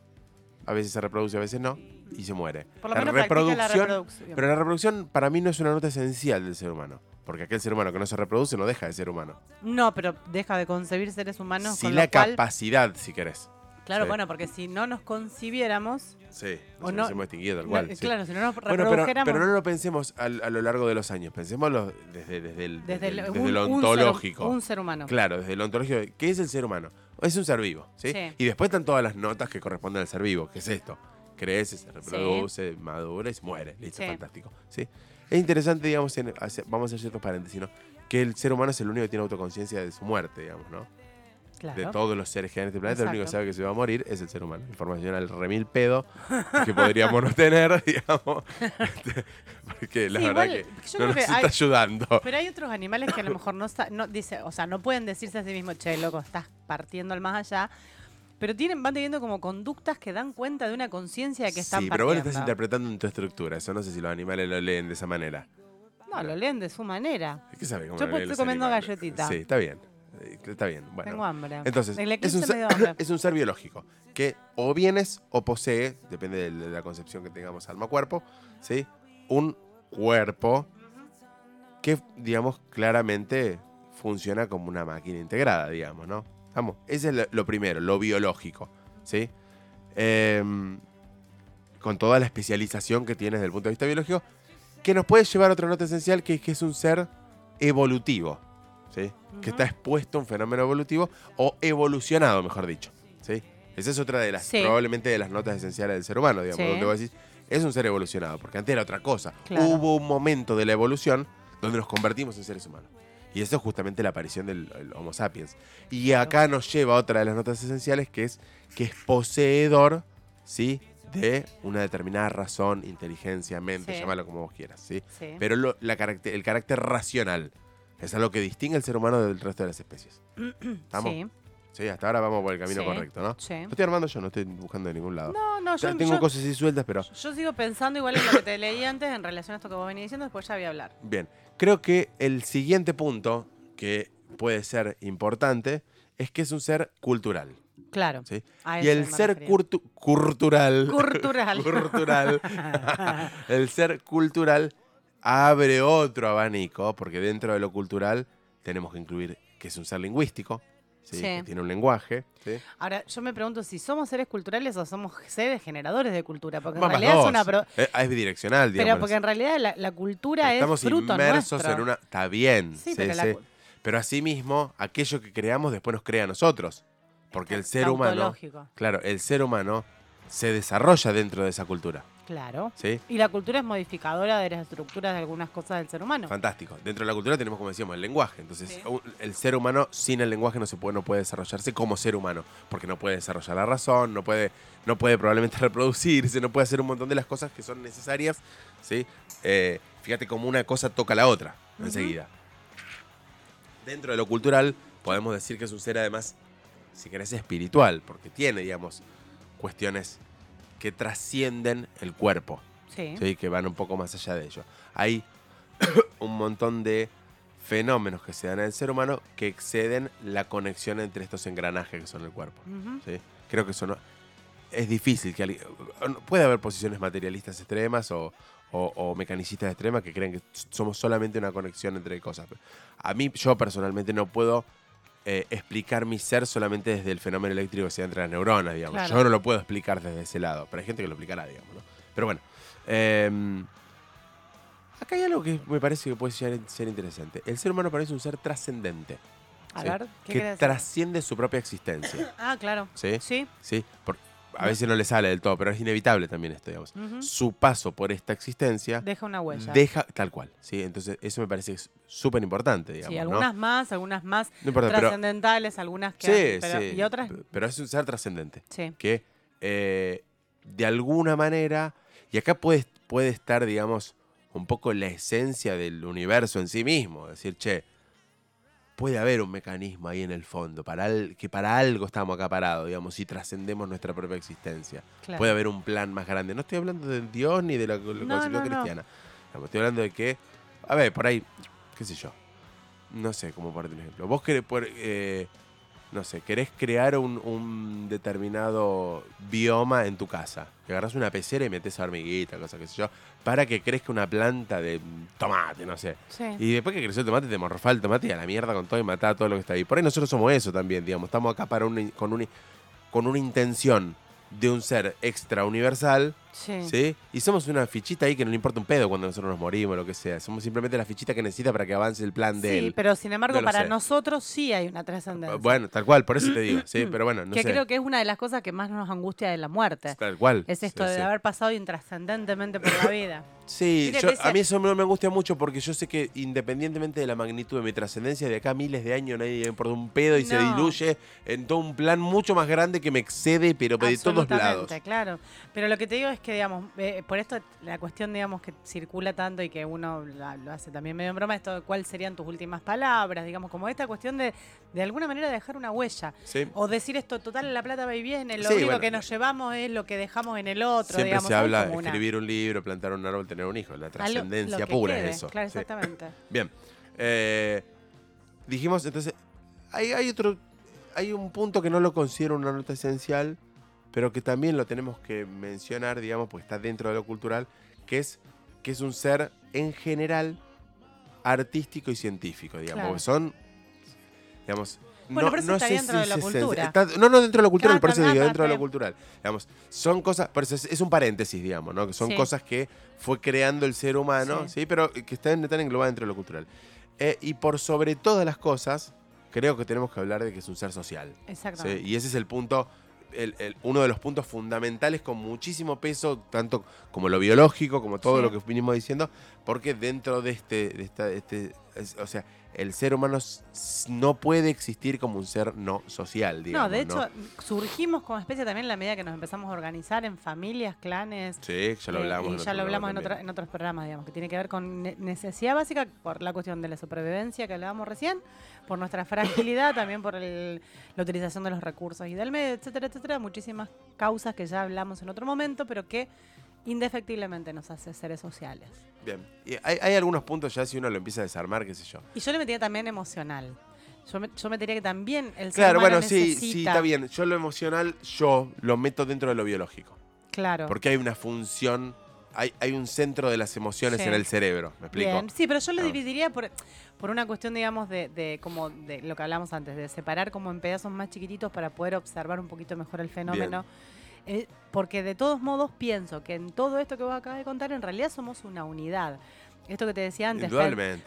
Speaker 1: a veces se reproduce, a veces no, y se muere.
Speaker 2: Por lo
Speaker 1: La
Speaker 2: menos practica la
Speaker 1: reproducción-
Speaker 2: reproducción.
Speaker 1: Pero la reproducción para mí no es una nota esencial del ser humano. Porque aquel ser humano que no se reproduce no deja de ser humano.
Speaker 2: No, pero deja de concebir seres humanos.
Speaker 1: Sí
Speaker 2: con
Speaker 1: la
Speaker 2: cual,
Speaker 1: capacidad, si querés.
Speaker 2: Claro,
Speaker 1: sí.
Speaker 2: bueno, porque si no nos concibiéramos,
Speaker 1: Sí,
Speaker 2: O
Speaker 1: nos
Speaker 2: no-
Speaker 1: hemos extinguido tal
Speaker 2: no-
Speaker 1: cual. sí.
Speaker 2: claro, si no nos
Speaker 1: Bueno, pero,
Speaker 2: reprodujéramos
Speaker 1: pero no lo pensemos al- a, lo largo de los años, pensémoslo desde, desde, el,
Speaker 2: desde,
Speaker 1: desde,
Speaker 2: el-
Speaker 1: el-
Speaker 2: un-
Speaker 1: desde lo
Speaker 2: un ser-
Speaker 1: ontológico.
Speaker 2: Un ser, humano.
Speaker 1: Claro, desde lo ontológico. ¿Qué es el ser humano? Es un ser vivo, ¿sí?
Speaker 2: Sí.
Speaker 1: Y después están todas las notas que corresponden al ser vivo, que es esto. Crece, se reproduce, madura y se muere. Listo,
Speaker 2: Sí.
Speaker 1: fantástico. ¿sí? Es interesante, digamos, en- vamos a hacer ciertos paréntesis, ¿no? Que el ser humano es el único que tiene autoconciencia de su muerte, digamos, ¿no?
Speaker 2: Claro.
Speaker 1: de todos los seres que hay en este planeta, el único que
Speaker 2: Exacto.
Speaker 1: sabe que se va a morir es el ser humano. Información al remil pedo que podríamos no tener, <laughs> digamos. Este, porque la
Speaker 2: Sí,
Speaker 1: verdad
Speaker 2: igual,
Speaker 1: que no nos
Speaker 2: que
Speaker 1: está
Speaker 2: hay-
Speaker 1: ayudando.
Speaker 2: Pero hay otros animales que a lo mejor no, no dice, o sea, no pueden decirse a sí mismos, che, loco, estás partiendo al más allá. Pero tienen, van teniendo como conductas que dan cuenta de una conciencia que están
Speaker 1: Sí, pero vos lo estás interpretando en tu estructura. Eso no sé si los animales lo leen de esa manera.
Speaker 2: No, lo leen de su manera.
Speaker 1: ¿Qué sabe cómo
Speaker 2: Yo
Speaker 1: lo
Speaker 2: pues
Speaker 1: leen
Speaker 2: estoy
Speaker 1: los
Speaker 2: comiendo
Speaker 1: animales?
Speaker 2: galletita.
Speaker 1: Sí, está bien. Eh, Está bien. Bueno.
Speaker 2: Tengo hambre.
Speaker 1: Entonces,
Speaker 2: El
Speaker 1: es
Speaker 2: eclipse
Speaker 1: un,
Speaker 2: me
Speaker 1: ser,
Speaker 2: dio hambre. <laughs>
Speaker 1: es un ser biológico que o bien es o posee, depende de la concepción que tengamos alma-cuerpo, ¿sí? un cuerpo que, digamos, claramente funciona como una máquina integrada, digamos, ¿no? Vamos, ese es lo, primero, lo biológico, ¿sí? Em, con toda la especialización que tiene desde el punto de vista biológico, que nos puede llevar a otra nota esencial, que es que es un ser evolutivo, ¿sí? Que está expuesto a un fenómeno evolutivo o evolucionado, mejor dicho, ¿sí? Esa es otra de las,
Speaker 2: Sí.
Speaker 1: probablemente de las notas esenciales del ser humano, digamos,
Speaker 2: Sí.
Speaker 1: donde vos decís, es un ser evolucionado, porque antes era otra cosa.
Speaker 2: Claro.
Speaker 1: Hubo un momento de la evolución donde nos convertimos en seres humanos. Y eso es justamente la aparición del el Homo sapiens. Y acá nos lleva a otra de las notas esenciales, que es que es poseedor, ¿sí? De una determinada razón, inteligencia, mente,
Speaker 2: Sí.
Speaker 1: llámalo como vos quieras, ¿sí?
Speaker 2: Sí.
Speaker 1: Pero lo- la caracter- el carácter racional es algo que distingue al ser humano del resto de las especies. <clears throat> ¿Estamos?
Speaker 2: Sí,
Speaker 1: Sí, hasta ahora vamos por el camino
Speaker 2: Sí.
Speaker 1: correcto, ¿no?
Speaker 2: sí.
Speaker 1: Lo estoy armando yo, no estoy buscando de ningún lado.
Speaker 2: No, no, yo,
Speaker 1: tengo
Speaker 2: yo-
Speaker 1: cosas así sueltas, pero
Speaker 2: yo sigo pensando igual en lo que te leí antes en relación a esto que vos venís diciendo, después ya voy a hablar.
Speaker 1: bien. Creo que el siguiente punto que puede ser importante es que es un ser cultural.
Speaker 2: Claro.
Speaker 1: ¿sí? Y <laughs> <laughs> el ser cultural.
Speaker 2: Cultural.
Speaker 1: cultural. el ser cultural abre otro abanico, porque dentro de lo cultural tenemos que incluir que es un ser lingüístico, ¿sí?
Speaker 2: Sí.
Speaker 1: que tiene un lenguaje. ¿sí?
Speaker 2: Ahora, yo me pregunto si somos seres culturales o somos seres generadores de cultura, porque en realidad es una... pro-
Speaker 1: Eh, es bidireccional, digamos.
Speaker 2: Pero porque en realidad la, la cultura
Speaker 1: Estamos
Speaker 2: es fruto
Speaker 1: inmersos
Speaker 2: nuestro.
Speaker 1: en una... Está bien,
Speaker 2: Sí,
Speaker 1: sí,
Speaker 2: pero la cu-
Speaker 1: Pero asimismo, aquello que creamos después nos crea a nosotros. Porque el ser humano,
Speaker 2: Tautológico.
Speaker 1: claro, el ser humano se desarrolla dentro de esa cultura.
Speaker 2: Claro.
Speaker 1: ¿Sí?
Speaker 2: Y la cultura es modificadora de las estructuras de algunas cosas del ser humano.
Speaker 1: Fantástico. Dentro de la cultura tenemos, como decíamos, el lenguaje. Entonces,
Speaker 2: Sí.
Speaker 1: el ser humano sin el lenguaje no se puede, no puede desarrollarse como ser humano. Porque no puede desarrollar la razón, no puede, no puede probablemente <laughs> reproducirse, no puede hacer un montón de las cosas que son necesarias. ¿sí? Eh, fíjate cómo una cosa toca a la otra enseguida. Dentro de lo cultural, podemos decir que es un ser además, si querés, espiritual, porque tiene, digamos, cuestiones que trascienden el cuerpo.
Speaker 2: Sí.
Speaker 1: ¿sí? que van un poco más allá de ello. Hay <coughs> un montón de fenómenos que se dan en el ser humano que exceden la conexión entre estos engranajes que son el cuerpo. ¿sí? Creo que eso no, es difícil que alguien... Puede haber posiciones materialistas extremas o, o- o mecanicistas extremas que creen que somos solamente una conexión entre cosas. A mí, yo personalmente no puedo eh, explicar mi ser solamente desde el fenómeno eléctrico que se da entre las neuronas, digamos.
Speaker 2: Claro.
Speaker 1: Yo no lo puedo explicar desde ese lado, pero hay gente que lo explicará, digamos. ¿no? Pero bueno. eh, acá hay algo que me parece que puede ser interesante. El ser humano parece un ser trascendente.
Speaker 2: A
Speaker 1: ¿sí?
Speaker 2: ver, ¿qué
Speaker 1: que trasciende su propia existencia. <coughs>
Speaker 2: Ah, claro.
Speaker 1: ¿Sí?
Speaker 2: Sí.
Speaker 1: ¿Sí? Por- a veces no le sale del todo, pero es inevitable también esto, digamos. Su paso por esta existencia
Speaker 2: Deja una huella.
Speaker 1: deja tal cual, ¿sí? Entonces eso me parece súper importante, digamos,
Speaker 2: sí,
Speaker 1: ¿no?
Speaker 2: algunas más, algunas más
Speaker 1: No importa, pero,
Speaker 2: trascendentales, algunas que...
Speaker 1: sí,
Speaker 2: pero-
Speaker 1: sí,
Speaker 2: Y otras...
Speaker 1: pero es un ser trascendente,
Speaker 2: Sí.
Speaker 1: que eh, de alguna manera, y acá puede, puede estar, digamos, un poco la esencia del universo en sí mismo, decir, che, puede haber un mecanismo ahí en el fondo, para al- que para algo estamos acá parados, digamos, y trascendemos nuestra propia existencia.
Speaker 2: Claro.
Speaker 1: Puede haber un plan más grande. No estoy hablando de Dios ni de la, la
Speaker 2: No,
Speaker 1: concepción
Speaker 2: no, no.
Speaker 1: cristiana. Digamos, Estoy hablando de que, a ver, por ahí, qué sé yo. No sé cómo ponerte un ejemplo. Vos querés, por- eh, no sé, querés crear un, un determinado bioma en tu casa. Que agarras una pecera y metes hormiguita, cosas qué sé yo, para que crezca una planta de tomate, no sé.
Speaker 2: Sí.
Speaker 1: Y después que creció el tomate, te morfá el tomate y a la mierda con todo y matá a todo lo que está ahí. Por ahí nosotros somos eso también, digamos. Estamos acá para una, con, una, con una intención de un ser extra universal
Speaker 2: Sí.
Speaker 1: ¿sí? Y somos una fichita ahí que no le importa un pedo cuando nosotros nos morimos, lo que sea. Somos simplemente la fichita que necesita para que avance el plan de
Speaker 2: Sí,
Speaker 1: él.
Speaker 2: pero sin embargo,
Speaker 1: No
Speaker 2: para
Speaker 1: sé.
Speaker 2: nosotros sí hay una trascendencia.
Speaker 1: Bueno, tal cual, por eso te digo, sí, <clears throat> pero bueno, no
Speaker 2: que
Speaker 1: sé.
Speaker 2: creo que es una de las cosas que más nos angustia de la muerte.
Speaker 1: Tal cual.
Speaker 2: Es esto
Speaker 1: sí,
Speaker 2: de
Speaker 1: sí.
Speaker 2: haber pasado intrascendentemente por la vida. <clears throat>
Speaker 1: Sí, yo- a mí eso no me angustia mucho porque yo sé que independientemente de la magnitud de mi trascendencia, de acá a miles de años nadie importa un pedo y se diluye en todo un plan mucho más grande que me excede, pero de todos lados.
Speaker 2: Claro. Pero lo que te digo es que, digamos, eh, por esto la cuestión, digamos, que circula tanto y que uno la- lo hace también medio en broma, esto de cuáles serían tus últimas palabras, digamos, como esta cuestión de, de alguna manera, dejar una huella.
Speaker 1: ¿sí?
Speaker 2: O decir esto, total, la plata va y viene, lo
Speaker 1: Sí,
Speaker 2: único
Speaker 1: bueno,
Speaker 2: que nos llevamos es lo que dejamos en el otro,
Speaker 1: Siempre
Speaker 2: digamos.
Speaker 1: se habla de escribir un libro, plantar un árbol, tener un hijo. La trascendencia pura
Speaker 2: quede,
Speaker 1: es eso.
Speaker 2: Claro,
Speaker 1: sí.
Speaker 2: exactamente.
Speaker 1: Bien. Eh, dijimos, entonces, hay, hay otro. Hay un punto que no lo considero una nota esencial, pero que también lo tenemos que mencionar, digamos, porque está dentro de lo cultural, que es que es un ser en general artístico y científico, digamos.
Speaker 2: Claro.
Speaker 1: Son, digamos.
Speaker 2: Bueno, pero eso está
Speaker 1: sé
Speaker 2: dentro de
Speaker 1: si
Speaker 2: la
Speaker 1: se-
Speaker 2: cultura.
Speaker 1: está- no, no, dentro de lo cultural, por eso digo, dentro de lo cultural. Digamos, son cosas, por eso es, es un paréntesis, digamos, ¿no? Que son
Speaker 2: Sí.
Speaker 1: cosas que fue creando el ser humano,
Speaker 2: Sí.
Speaker 1: ¿sí? Pero que están, están englobadas dentro de lo cultural. Eh, y por sobre todas las cosas, creo que tenemos que hablar de que es un ser social. ¿sí?
Speaker 2: Exactamente.
Speaker 1: Y ese es el punto, el- el- uno de los puntos fundamentales con muchísimo peso, tanto como lo biológico, como todo
Speaker 2: Sí.
Speaker 1: lo que vinimos diciendo, porque dentro de este, de esta, este es- o sea, el ser humano no puede existir como un ser no social, digamos.
Speaker 2: no, de hecho, surgimos como especie también en la medida que nos empezamos a organizar en familias, clanes.
Speaker 1: Sí, ya lo
Speaker 2: eh,
Speaker 1: hablamos.
Speaker 2: y ya
Speaker 1: otro
Speaker 2: lo hablamos en, otra- en otros programas, digamos, que tiene que ver con ne- necesidad básica por la cuestión de la supervivencia que hablábamos recién, por nuestra <coughs> fragilidad, también por el- la utilización de los recursos y del medio, etcétera, etcétera. Muchísimas causas que ya hablamos en otro momento, pero que indefectiblemente nos hace seres sociales.
Speaker 1: Bien. Y hay, hay algunos puntos ya si uno lo empieza a desarmar, qué sé yo.
Speaker 2: Y yo le metía también emocional. Yo, me, yo metería que también el ser
Speaker 1: Claro,
Speaker 2: humano
Speaker 1: bueno, sí,
Speaker 2: necesita...
Speaker 1: sí, está bien. Yo lo emocional, yo lo meto dentro de lo biológico.
Speaker 2: Claro.
Speaker 1: Porque hay una función, hay, hay un centro de las emociones
Speaker 2: Sí.
Speaker 1: en el cerebro. ¿Me explico?
Speaker 2: Bien, sí, pero yo lo
Speaker 1: Ah.
Speaker 2: dividiría por, por una cuestión, digamos, de, de como de lo que hablamos antes, de separar como en pedazos más chiquititos para poder observar un poquito mejor el fenómeno. Eh, porque de todos modos pienso que en todo esto que vos acabas de contar, en realidad somos una unidad. Esto que te decía antes,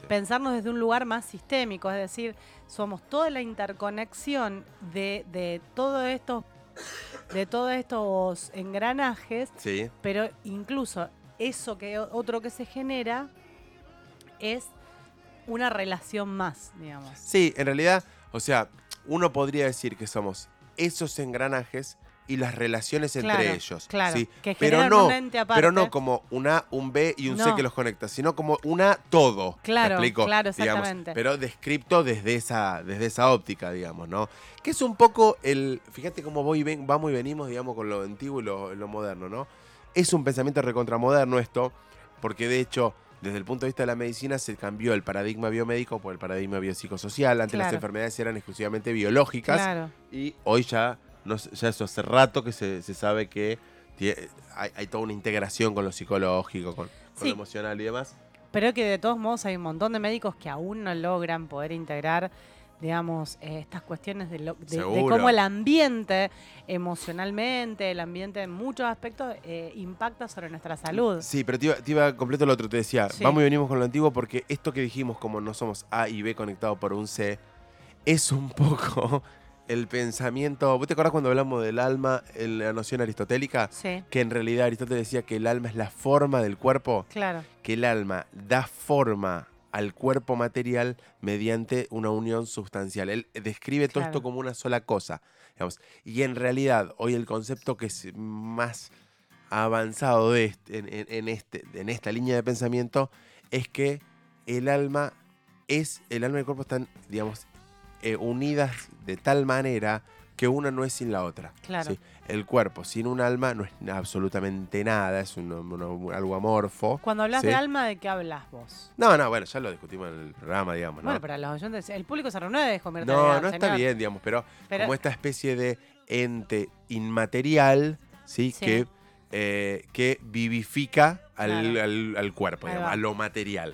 Speaker 2: pensarnos desde un lugar más sistémico, es decir, somos toda la interconexión de, de todos estos de todos estos engranajes
Speaker 1: Sí.
Speaker 2: pero incluso eso que otro que se genera es una relación más, digamos.
Speaker 1: Sí, en realidad, o sea, uno podría decir que somos esos engranajes y las relaciones entre
Speaker 2: Claro,
Speaker 1: ellos.
Speaker 2: claro,
Speaker 1: ¿sí?
Speaker 2: que
Speaker 1: pero no,
Speaker 2: un ente aparte.
Speaker 1: pero no como un A, un B y un C que los conecta, sino como una todo.
Speaker 2: Claro,
Speaker 1: ¿Me explico?
Speaker 2: claro,
Speaker 1: Digamos,
Speaker 2: exactamente.
Speaker 1: pero descripto desde esa, desde esa óptica, digamos, ¿no? Que es un poco el. Fíjate cómo voy ven, vamos y venimos, digamos, con lo antiguo y lo, lo moderno, ¿no? Es un pensamiento recontramoderno esto, porque de hecho. Desde el punto de vista de la medicina se cambió el paradigma biomédico por el paradigma biopsicosocial. Antes las enfermedades eran exclusivamente biológicas
Speaker 2: Claro.
Speaker 1: y hoy ya, no, ya eso hace rato que se, se sabe que hay, hay toda una integración con lo psicológico, con, con
Speaker 2: Sí.
Speaker 1: lo emocional y demás.
Speaker 2: Pero que de todos modos hay un montón de médicos que aún no logran poder integrar, digamos, eh, estas cuestiones de, lo- de- de
Speaker 1: Seguro.
Speaker 2: cómo el ambiente, emocionalmente, el ambiente en muchos aspectos, eh, impacta sobre nuestra salud.
Speaker 1: Sí, pero te iba, te iba completo lo otro, te decía,
Speaker 2: Sí.
Speaker 1: vamos y venimos con lo antiguo porque esto que dijimos, como no somos A y B conectados por un C, es un <laughs> poco el pensamiento. ¿Vos te acordás cuando hablamos del alma en la noción aristotélica?
Speaker 2: Sí,
Speaker 1: Que en realidad Aristóteles decía que el alma es la forma del cuerpo.
Speaker 2: claro.
Speaker 1: que el alma da forma al cuerpo material mediante una unión sustancial. Él describe todo esto como una sola cosa. digamos. Y en realidad, hoy el concepto que es más avanzado de este- en, en- en este, en esta línea de pensamiento es que el alma es, el alma y el cuerpo están, digamos, eh, unidas de tal manera que una no es sin la otra.
Speaker 2: Claro.
Speaker 1: ¿sí? El cuerpo sin un alma no es absolutamente nada, es un- un- algo amorfo.
Speaker 2: Cuando hablas
Speaker 1: Sí.
Speaker 2: de alma, ¿de qué hablas vos?
Speaker 1: No, no, bueno, ya lo discutimos en el programa, digamos, ¿no?
Speaker 2: Bueno, para los oyentes, el público se renueve y convierte
Speaker 1: no, no está bien, digamos, pero,
Speaker 2: Pero-
Speaker 1: como esta especie de ente inmaterial, ¿sí?
Speaker 2: Sí.
Speaker 1: Que, eh, que vivifica al,
Speaker 2: Claro.
Speaker 1: al- al cuerpo, digamos, a lo material.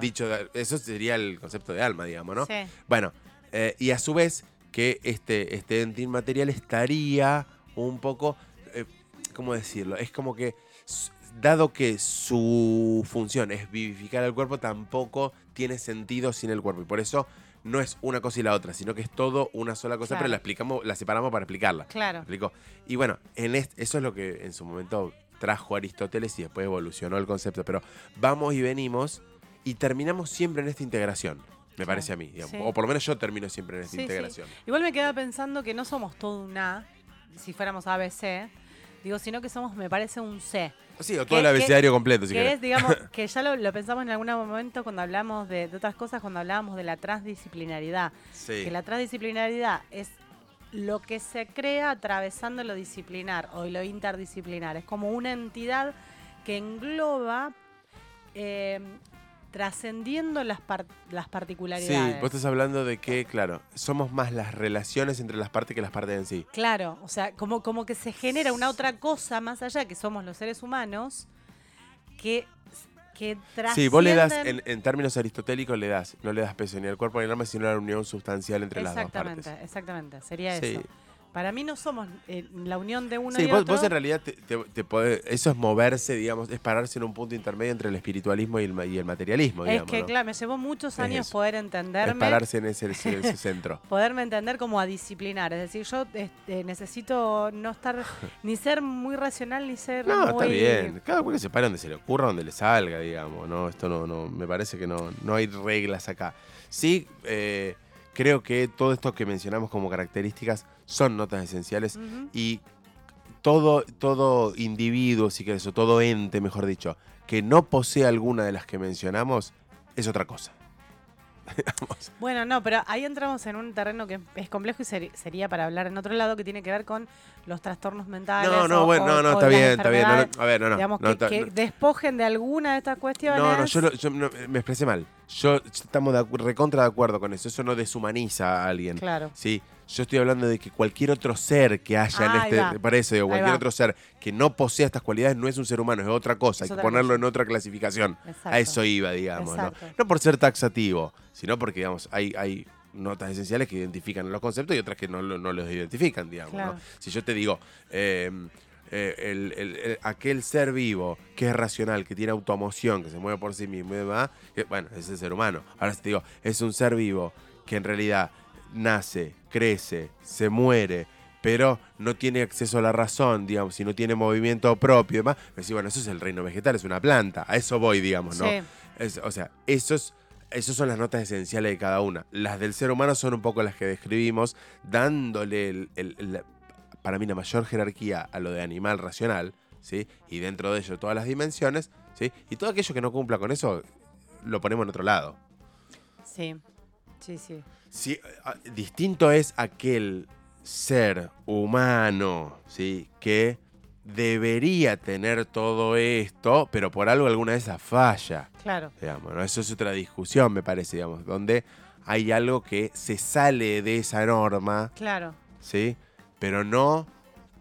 Speaker 1: Dicho, de- eso sería el concepto de alma, digamos, ¿no?
Speaker 2: Sí.
Speaker 1: Bueno, eh, y a su vez que este, este ente inmaterial estaría un poco, eh, ¿cómo decirlo? Es como que, dado que su función es vivificar el cuerpo, tampoco tiene sentido sin el cuerpo. Y por eso no es una cosa y la otra, sino que es todo una sola cosa,
Speaker 2: Claro.
Speaker 1: pero la explicamos, la separamos para explicarla.
Speaker 2: Claro.
Speaker 1: Y bueno, en este- eso es lo que en su momento trajo Aristóteles y después evolucionó el concepto. Pero vamos y venimos y terminamos siempre en esta integración, me parece a mí. digamos.
Speaker 2: sí.
Speaker 1: O por lo menos yo termino siempre en esta
Speaker 2: Sí, sí.
Speaker 1: integración.
Speaker 2: Igual me quedaba pensando que no somos todo un A, si fuéramos ABC, digo, sino que somos, me parece, un C.
Speaker 1: Sí, o
Speaker 2: Que-
Speaker 1: todo el
Speaker 2: que-
Speaker 1: abecedario completo, si
Speaker 2: que
Speaker 1: querés.
Speaker 2: es, digamos, <laughs> que ya lo, lo pensamos en algún momento cuando hablamos de, de otras cosas, cuando hablábamos de la transdisciplinaridad.
Speaker 1: Sí.
Speaker 2: Que la transdisciplinaridad es lo que se crea atravesando lo disciplinar o lo interdisciplinar. Es como una entidad que engloba, eh, trascendiendo las, par- las
Speaker 1: Sí,
Speaker 2: particularidades.
Speaker 1: vos estás hablando de que, claro, somos más las relaciones entre las partes que las partes en sí.
Speaker 2: Claro, o sea, como, como que se genera una otra cosa más allá, que somos los seres humanos, que, que
Speaker 1: Sí, vos le das,
Speaker 2: trascienden-
Speaker 1: en, en términos aristotélicos, le das, no le das peso ni al cuerpo ni al alma, sino a la unión sustancial entre las dos
Speaker 2: Exactamente,
Speaker 1: partes.
Speaker 2: exactamente, sería
Speaker 1: Sí.
Speaker 2: Para mí no somos eh, la unión de uno
Speaker 1: Sí,
Speaker 2: y
Speaker 1: vos,
Speaker 2: otro.
Speaker 1: vos en realidad te, te- te podés- eso es moverse, digamos, es pararse en un punto intermedio entre el espiritualismo y el, ma- y el materialismo,
Speaker 2: es
Speaker 1: digamos.
Speaker 2: que,
Speaker 1: ¿no?
Speaker 2: claro, me llevó muchos años poder
Speaker 1: es
Speaker 2: entenderme.
Speaker 1: pararse en ese, en <laughs> ese centro.
Speaker 2: Poderme entender como a disciplinar. Es decir, yo este, necesito no estar ni ser muy racional ni ser
Speaker 1: No,
Speaker 2: muy.
Speaker 1: está bien. Cada uno se para donde se le ocurra, donde le salga, digamos. No, esto no, no, me parece que no, no hay reglas acá. Sí, eh, creo que todo esto que mencionamos como características son notas esenciales y todo, todo individuo, si querés, o todo ente, mejor dicho, que no posee alguna de las que mencionamos, es otra cosa. <laughs>
Speaker 2: Bueno, no, pero ahí entramos en un terreno que es complejo y sería para hablar en otro lado que tiene que ver con los trastornos mentales.
Speaker 1: No, no,
Speaker 2: o-
Speaker 1: bueno, no, no, está bien, está bien. no, a ver, no, no.
Speaker 2: digamos,
Speaker 1: no,
Speaker 2: que, despojen de alguna de estas cuestiones.
Speaker 1: No, no, yo, lo- yo me expresé mal. Yo estamos de recontra de acuerdo con eso. Eso no deshumaniza a alguien.
Speaker 2: Claro.
Speaker 1: Sí, yo estoy hablando de que cualquier otro ser que haya
Speaker 2: Ah,
Speaker 1: en este. Digo,
Speaker 2: Ahí
Speaker 1: cualquier otro ser que no posea estas cualidades no es un ser humano, es otra cosa.
Speaker 2: Es
Speaker 1: Hay que ponerlo
Speaker 2: cosa.
Speaker 1: en otra clasificación.
Speaker 2: Exacto.
Speaker 1: A eso iba, digamos. ¿no? Por ser taxativo, sino porque, digamos, hay. hay notas esenciales que identifican los conceptos y otras que no, lo- no los identifican, digamos. Si yo te digo, eh, eh, el- el- el- aquel ser vivo que es racional, que tiene automoción, que se mueve por sí mismo y demás, que, bueno, es el ser humano. Ahora si te digo, es un ser vivo que en realidad nace, crece, se muere, pero no tiene acceso a la razón, digamos, si no tiene movimiento propio y demás, me decís, bueno, eso es el reino vegetal, es una planta, a eso voy, digamos, ¿no?
Speaker 2: Sí.
Speaker 1: Es- o sea, esos, esos son las notas esenciales de cada una. Las del ser humano son un poco las que describimos, dándole, el- el- el- para mí, la mayor jerarquía a lo de animal racional, ¿sí? Y dentro de ello todas las dimensiones, ¿sí? Y todo aquello que no cumpla con eso, lo ponemos en otro lado.
Speaker 2: Sí, sí, sí.
Speaker 1: Sí, a- distinto es aquel ser humano, ¿sí? Que debería tener todo esto, pero por algo alguna de esas falla.
Speaker 2: Claro.
Speaker 1: Digamos, ¿no? Eso es otra discusión, me parece, digamos, donde hay algo que se sale de esa norma,
Speaker 2: Claro.
Speaker 1: ¿sí? Pero no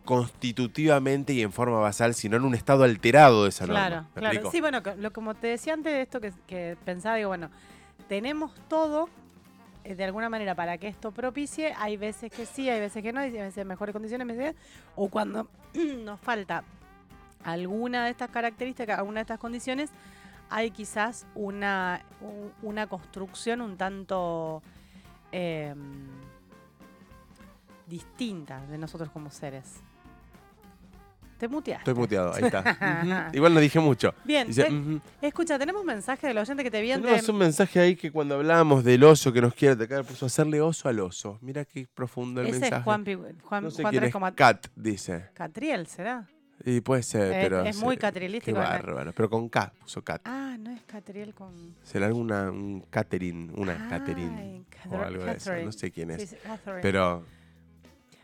Speaker 1: constitutivamente y en forma basal, sino en un estado alterado de esa
Speaker 2: Claro,
Speaker 1: norma. ¿Me
Speaker 2: claro.
Speaker 1: explico?
Speaker 2: Sí, bueno, lo, como te decía antes de esto que, que pensaba, digo, bueno, tenemos todo de alguna manera para que esto propicie. Hay veces que sí, hay veces que no, hay veces mejores condiciones, veces- o cuando <clears throat> nos falta alguna de estas características, alguna de estas condiciones, hay quizás una, una construcción un tanto eh, distinta de nosotros como seres. Te muteaste.
Speaker 1: Estoy muteado, ahí está. <laughs> Ujú. Igual no dije mucho.
Speaker 2: Bien,
Speaker 1: Dice,
Speaker 2: te-
Speaker 1: ujú.
Speaker 2: escucha, tenemos mensaje del oyente que te viene.
Speaker 1: Tenemos un mensaje ahí que cuando hablábamos del oso que nos quiere atacar, puso hacerle oso al oso. Mira qué profundo el
Speaker 2: Ese
Speaker 1: mensaje.
Speaker 2: es Juan, Pi- Juan,
Speaker 1: no sé
Speaker 2: Juan
Speaker 1: quién
Speaker 2: 3,
Speaker 1: es.
Speaker 2: coma-
Speaker 1: Cat, dice.
Speaker 2: Catriel, ¿será?
Speaker 1: Y puede ser,
Speaker 2: Es-
Speaker 1: pero...
Speaker 2: es
Speaker 1: sí,
Speaker 2: muy
Speaker 1: Qué
Speaker 2: catrilístico. ¿no?
Speaker 1: bárbaro. Pero con K, puso Cat.
Speaker 2: Ah, no es Catriel con.
Speaker 1: Será alguna un Catherine, una
Speaker 2: Ay,
Speaker 1: Catherine o
Speaker 2: Cather-
Speaker 1: algo de eso.
Speaker 2: Catherine.
Speaker 1: No sé quién es.
Speaker 2: Sí, sí, Catherine.
Speaker 1: Pero,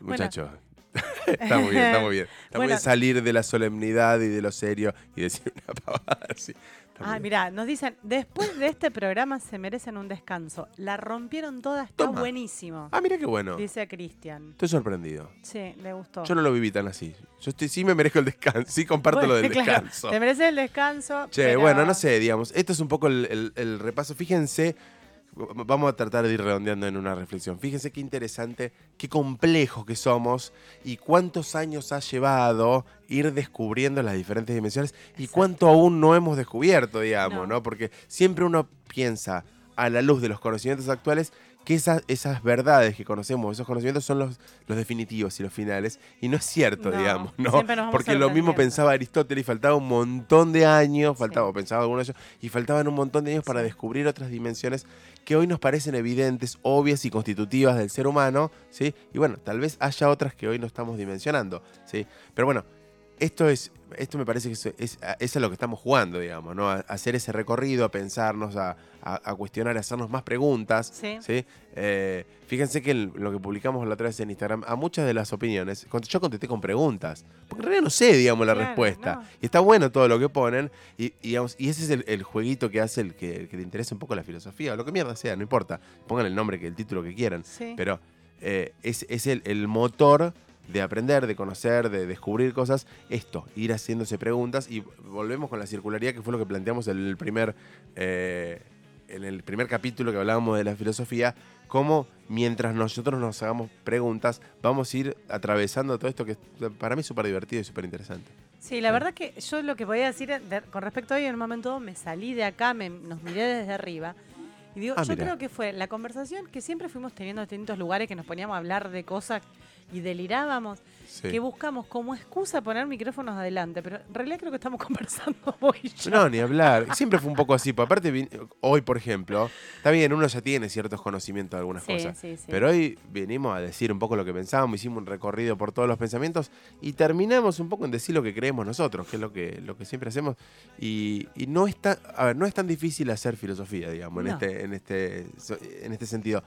Speaker 2: Bueno.
Speaker 1: muchacho, <laughs> está muy bien, está muy bien. Está muy
Speaker 2: Bueno.
Speaker 1: bien salir de la solemnidad y de lo serio y decir una pavada así.
Speaker 2: Ah, mira, nos dicen, después de este programa se merecen un descanso. La rompieron toda, está
Speaker 1: Toma.
Speaker 2: buenísimo.
Speaker 1: Ah, mira qué bueno.
Speaker 2: Dice Cristian.
Speaker 1: Estoy sorprendido.
Speaker 2: Sí, le gustó.
Speaker 1: Yo no lo viví tan así. Yo estoy, sí me merezco el descanso. Sí comparto lo del
Speaker 2: Bueno, <laughs> claro,
Speaker 1: descanso.
Speaker 2: Te mereces el descanso.
Speaker 1: Che,
Speaker 2: pero-
Speaker 1: bueno, no sé, digamos. Esto es un poco el, el- el repaso. Fíjense, vamos a tratar de ir redondeando en una reflexión. Fíjense qué interesante, qué complejo que somos y cuántos años ha llevado ir descubriendo las diferentes dimensiones y cuánto aún no hemos descubierto, digamos, ¿no? Porque siempre uno piensa a la luz de los conocimientos actuales que esas, esas verdades que conocemos, esos conocimientos son los, los definitivos y los finales. Y no es cierto, digamos, ¿no? Porque lo mismo pensaba Aristóteles y faltaba un montón de años, faltaba, pensaba algunos años, y faltaban un montón de años para descubrir otras dimensiones que hoy nos parecen evidentes, obvias y constitutivas del ser humano, ¿sí? Y bueno, tal vez haya otras que hoy no estamos dimensionando, ¿sí? Pero bueno, esto es esto me parece que es, es, es, a lo que estamos jugando, digamos, ¿no? A, hacer ese recorrido, a pensarnos, a, a, cuestionar, a hacernos más preguntas. Sí. Eh, fíjense que lo que publicamos la otra vez en Instagram, a muchas de las opiniones, yo contesté con preguntas. Porque en realidad no sé, digamos, la respuesta. Y está bueno todo lo que ponen. Y, digamos, y ese es el, jueguito que hace el que, que, te interesa un poco la filosofía, o lo que mierda sea, no importa. Pongan el nombre, que el título que quieran. Pero eh, es, es el, el motor de aprender, de conocer, de descubrir cosas, esto, ir haciéndose preguntas y volvemos con la circularidad que fue lo que planteamos en el primer, eh, en el primer capítulo que hablábamos de la filosofía, cómo mientras nosotros nos hagamos preguntas vamos a ir atravesando todo esto que para mí es súper divertido y súper interesante.
Speaker 2: Sí, la verdad que yo lo que voy a decir con respecto a hoy, en un momento me salí de acá, me, nos miré desde arriba. Y digo, ah, yo creo que fue la conversación que siempre fuimos teniendo en distintos lugares, que nos poníamos a hablar de cosas y delirábamos, que buscamos como excusa poner micrófonos adelante, pero en realidad creo que estamos <laughs> conversando hoy.
Speaker 1: No, ni hablar. Siempre fue un poco así. Aparte, hoy, por ejemplo, está bien, uno ya tiene ciertos conocimientos de algunas cosas, pero hoy venimos a decir un poco lo que pensábamos, hicimos un recorrido por todos los pensamientos y terminamos un poco en decir lo que creemos nosotros, que es lo que, lo que siempre hacemos. Y, no, está, a ver, no es tan difícil hacer filosofía, digamos, en, este, en, este, en este sentido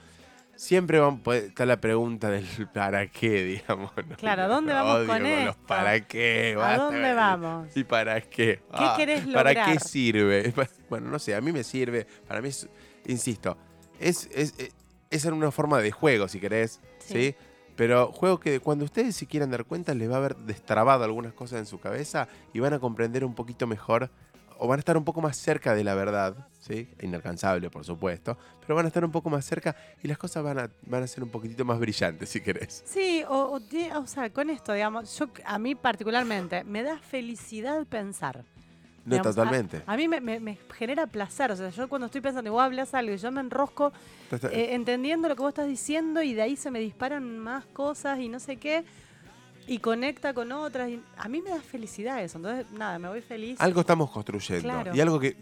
Speaker 1: siempre está la pregunta del <laughs> para qué, digamos.
Speaker 2: Claro, ¿a dónde vamos con esto?
Speaker 1: ¿Para qué?
Speaker 2: ¿A dónde vamos?
Speaker 1: ¿Y para qué?
Speaker 2: ¿Qué ah, querés lograr?
Speaker 1: ¿Para qué sirve? <laughs> Bueno, no sé, a mí me sirve, para mí, es, insisto, es, es, es, una forma de juego, si querés, ¿sí? Pero juego que cuando ustedes se quieran dar cuenta les va a haber destrabado algunas cosas en su cabeza y van a comprender un poquito mejor o van a estar un poco más cerca de la verdad, ¿sí? Inalcanzable, por supuesto, pero van a estar un poco más cerca y las cosas van a, van a ser un poquitito más brillantes, si querés.
Speaker 2: Sí, o, o, sea, con esto, digamos, yo, a mí particularmente, me da felicidad pensar.
Speaker 1: No, totalmente.
Speaker 2: A, mí me, genera placer. O sea, yo cuando estoy pensando, vos hablas algo y yo me enrosco eh, entendiendo lo que vos estás diciendo y de ahí se me disparan más cosas y no sé qué y conecta con otras. Y a mí me da felicidad eso. Entonces, nada, me voy feliz.
Speaker 1: Algo estamos construyendo. Y algo que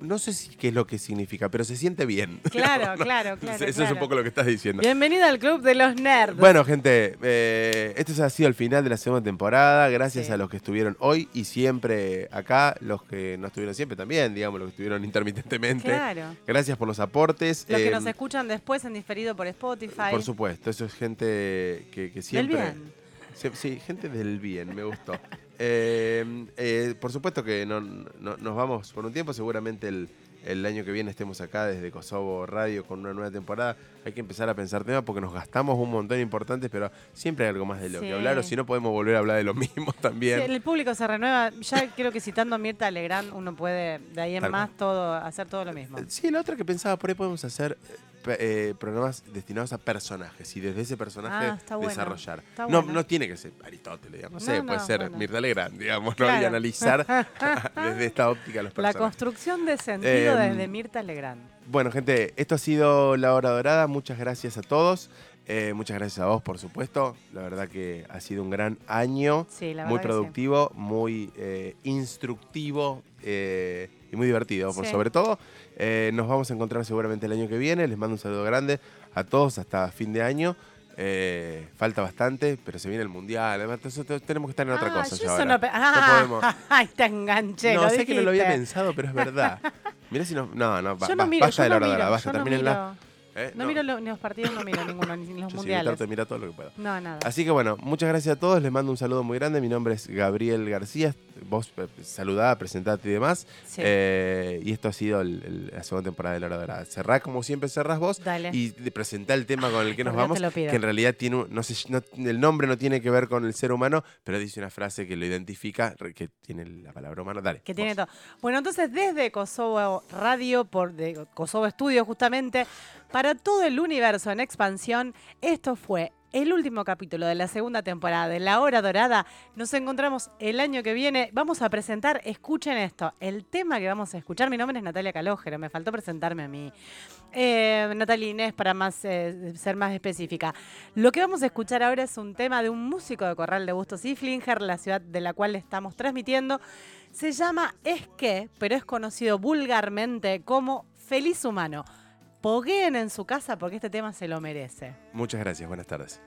Speaker 1: no sé si qué es lo que significa, pero se siente bien. <laughs>
Speaker 2: Claro, claro, claro.
Speaker 1: Eso es un poco lo que estás diciendo.
Speaker 2: Bienvenido al Club de los Nerds.
Speaker 1: Bueno, gente, eh, esto ha sido el final de la segunda temporada. Gracias a los que estuvieron hoy y siempre acá, los que no estuvieron siempre también, digamos, los que estuvieron <laughs> intermitentemente. Claro. Gracias por los aportes.
Speaker 2: Los que nos em, escuchan después en diferido por Spotify.
Speaker 1: Por supuesto, eso es gente que, que siempre. Sí, gente del bien, me gustó. Eh, eh, por supuesto que no, nos vamos por un tiempo, seguramente el, el, año que viene estemos acá desde Kosovo Radio con una nueva temporada. Hay que empezar a pensar temas porque nos gastamos un montón importantes, pero siempre hay algo más de lo que hablar, o si no podemos volver a hablar de lo <laughs> mismo también.
Speaker 2: el público se renueva. Ya creo que citando a Mirta Legrand, uno puede de ahí en más todo hacer todo lo mismo.
Speaker 1: Sí, la otra que pensaba, por ahí podemos hacer eh, programas destinados a personajes y desde ese personaje ah, desarrollar. no, no tiene que ser Aristóteles, digamos, no, sé, puede ser Mirta Legrand, digamos, ¿no? y analizar <laughs> desde esta óptica los personajes.
Speaker 2: La construcción de sentido em, desde Mirta Legrand.
Speaker 1: Bueno, gente, esto ha sido La Hora Dorada. Muchas gracias a todos. Eh, muchas gracias a vos, por supuesto. La verdad que ha sido un gran año. muy productivo, muy eh, instructivo y muy divertido, por sobre todo. Eh, nos vamos a encontrar seguramente el año que viene. Les mando un saludo grande a todos hasta fin de año. Eh, falta bastante, pero se viene el mundial. Además, tenemos que estar en otra ah, cosa. Ya no,
Speaker 2: ah, <laughs> Ay, te enganché.
Speaker 1: No, sé que no lo había pensado, pero es verdad. <laughs> Mira si no. No, no, yo no miro, de la hora, vaya, terminenla.
Speaker 2: ¿Eh? No, miro ni los partidos, no miro ninguno, ni los <laughs> mundiales.
Speaker 1: mira todo lo que puedo.
Speaker 2: No, nada.
Speaker 1: Así que bueno, muchas gracias a todos. Les mando un saludo muy grande. Mi nombre es Gabriel García. vos eh, saludá, presentate y demás.
Speaker 2: Sí.
Speaker 1: Eh, y esto ha sido el- el- la segunda temporada de La Hora Dorada. Cerrá como siempre cerrás vos
Speaker 2: Dale.
Speaker 1: y presentá el tema con el que <laughs> nos vamos,
Speaker 2: te lo pido.
Speaker 1: que en realidad tiene un- no sé, no- el nombre no tiene que ver con el ser humano, pero dice una frase que lo identifica, que tiene la palabra humano. Dale.
Speaker 2: Que tiene todo. Bueno, entonces desde Kosovo Radio, por de Kosovo Studio justamente, para todo el universo en expansión, esto fue el último capítulo de la segunda temporada de La Hora Dorada. Nos encontramos el año que viene. Vamos a presentar, escuchen esto, el tema que vamos a escuchar. Mi nombre es Natalia Calógero, me faltó presentarme a mí. Eh, Natalia Inés, para más, eh, ser más específica. Lo que vamos a escuchar ahora es un tema de un músico de Corral de Bustos Flinger, la ciudad de la cual estamos transmitiendo. Se llama Es que, pero es conocido vulgarmente como Feliz Humano. Pogueen en su casa porque este tema se lo merece.
Speaker 1: Muchas gracias, buenas tardes.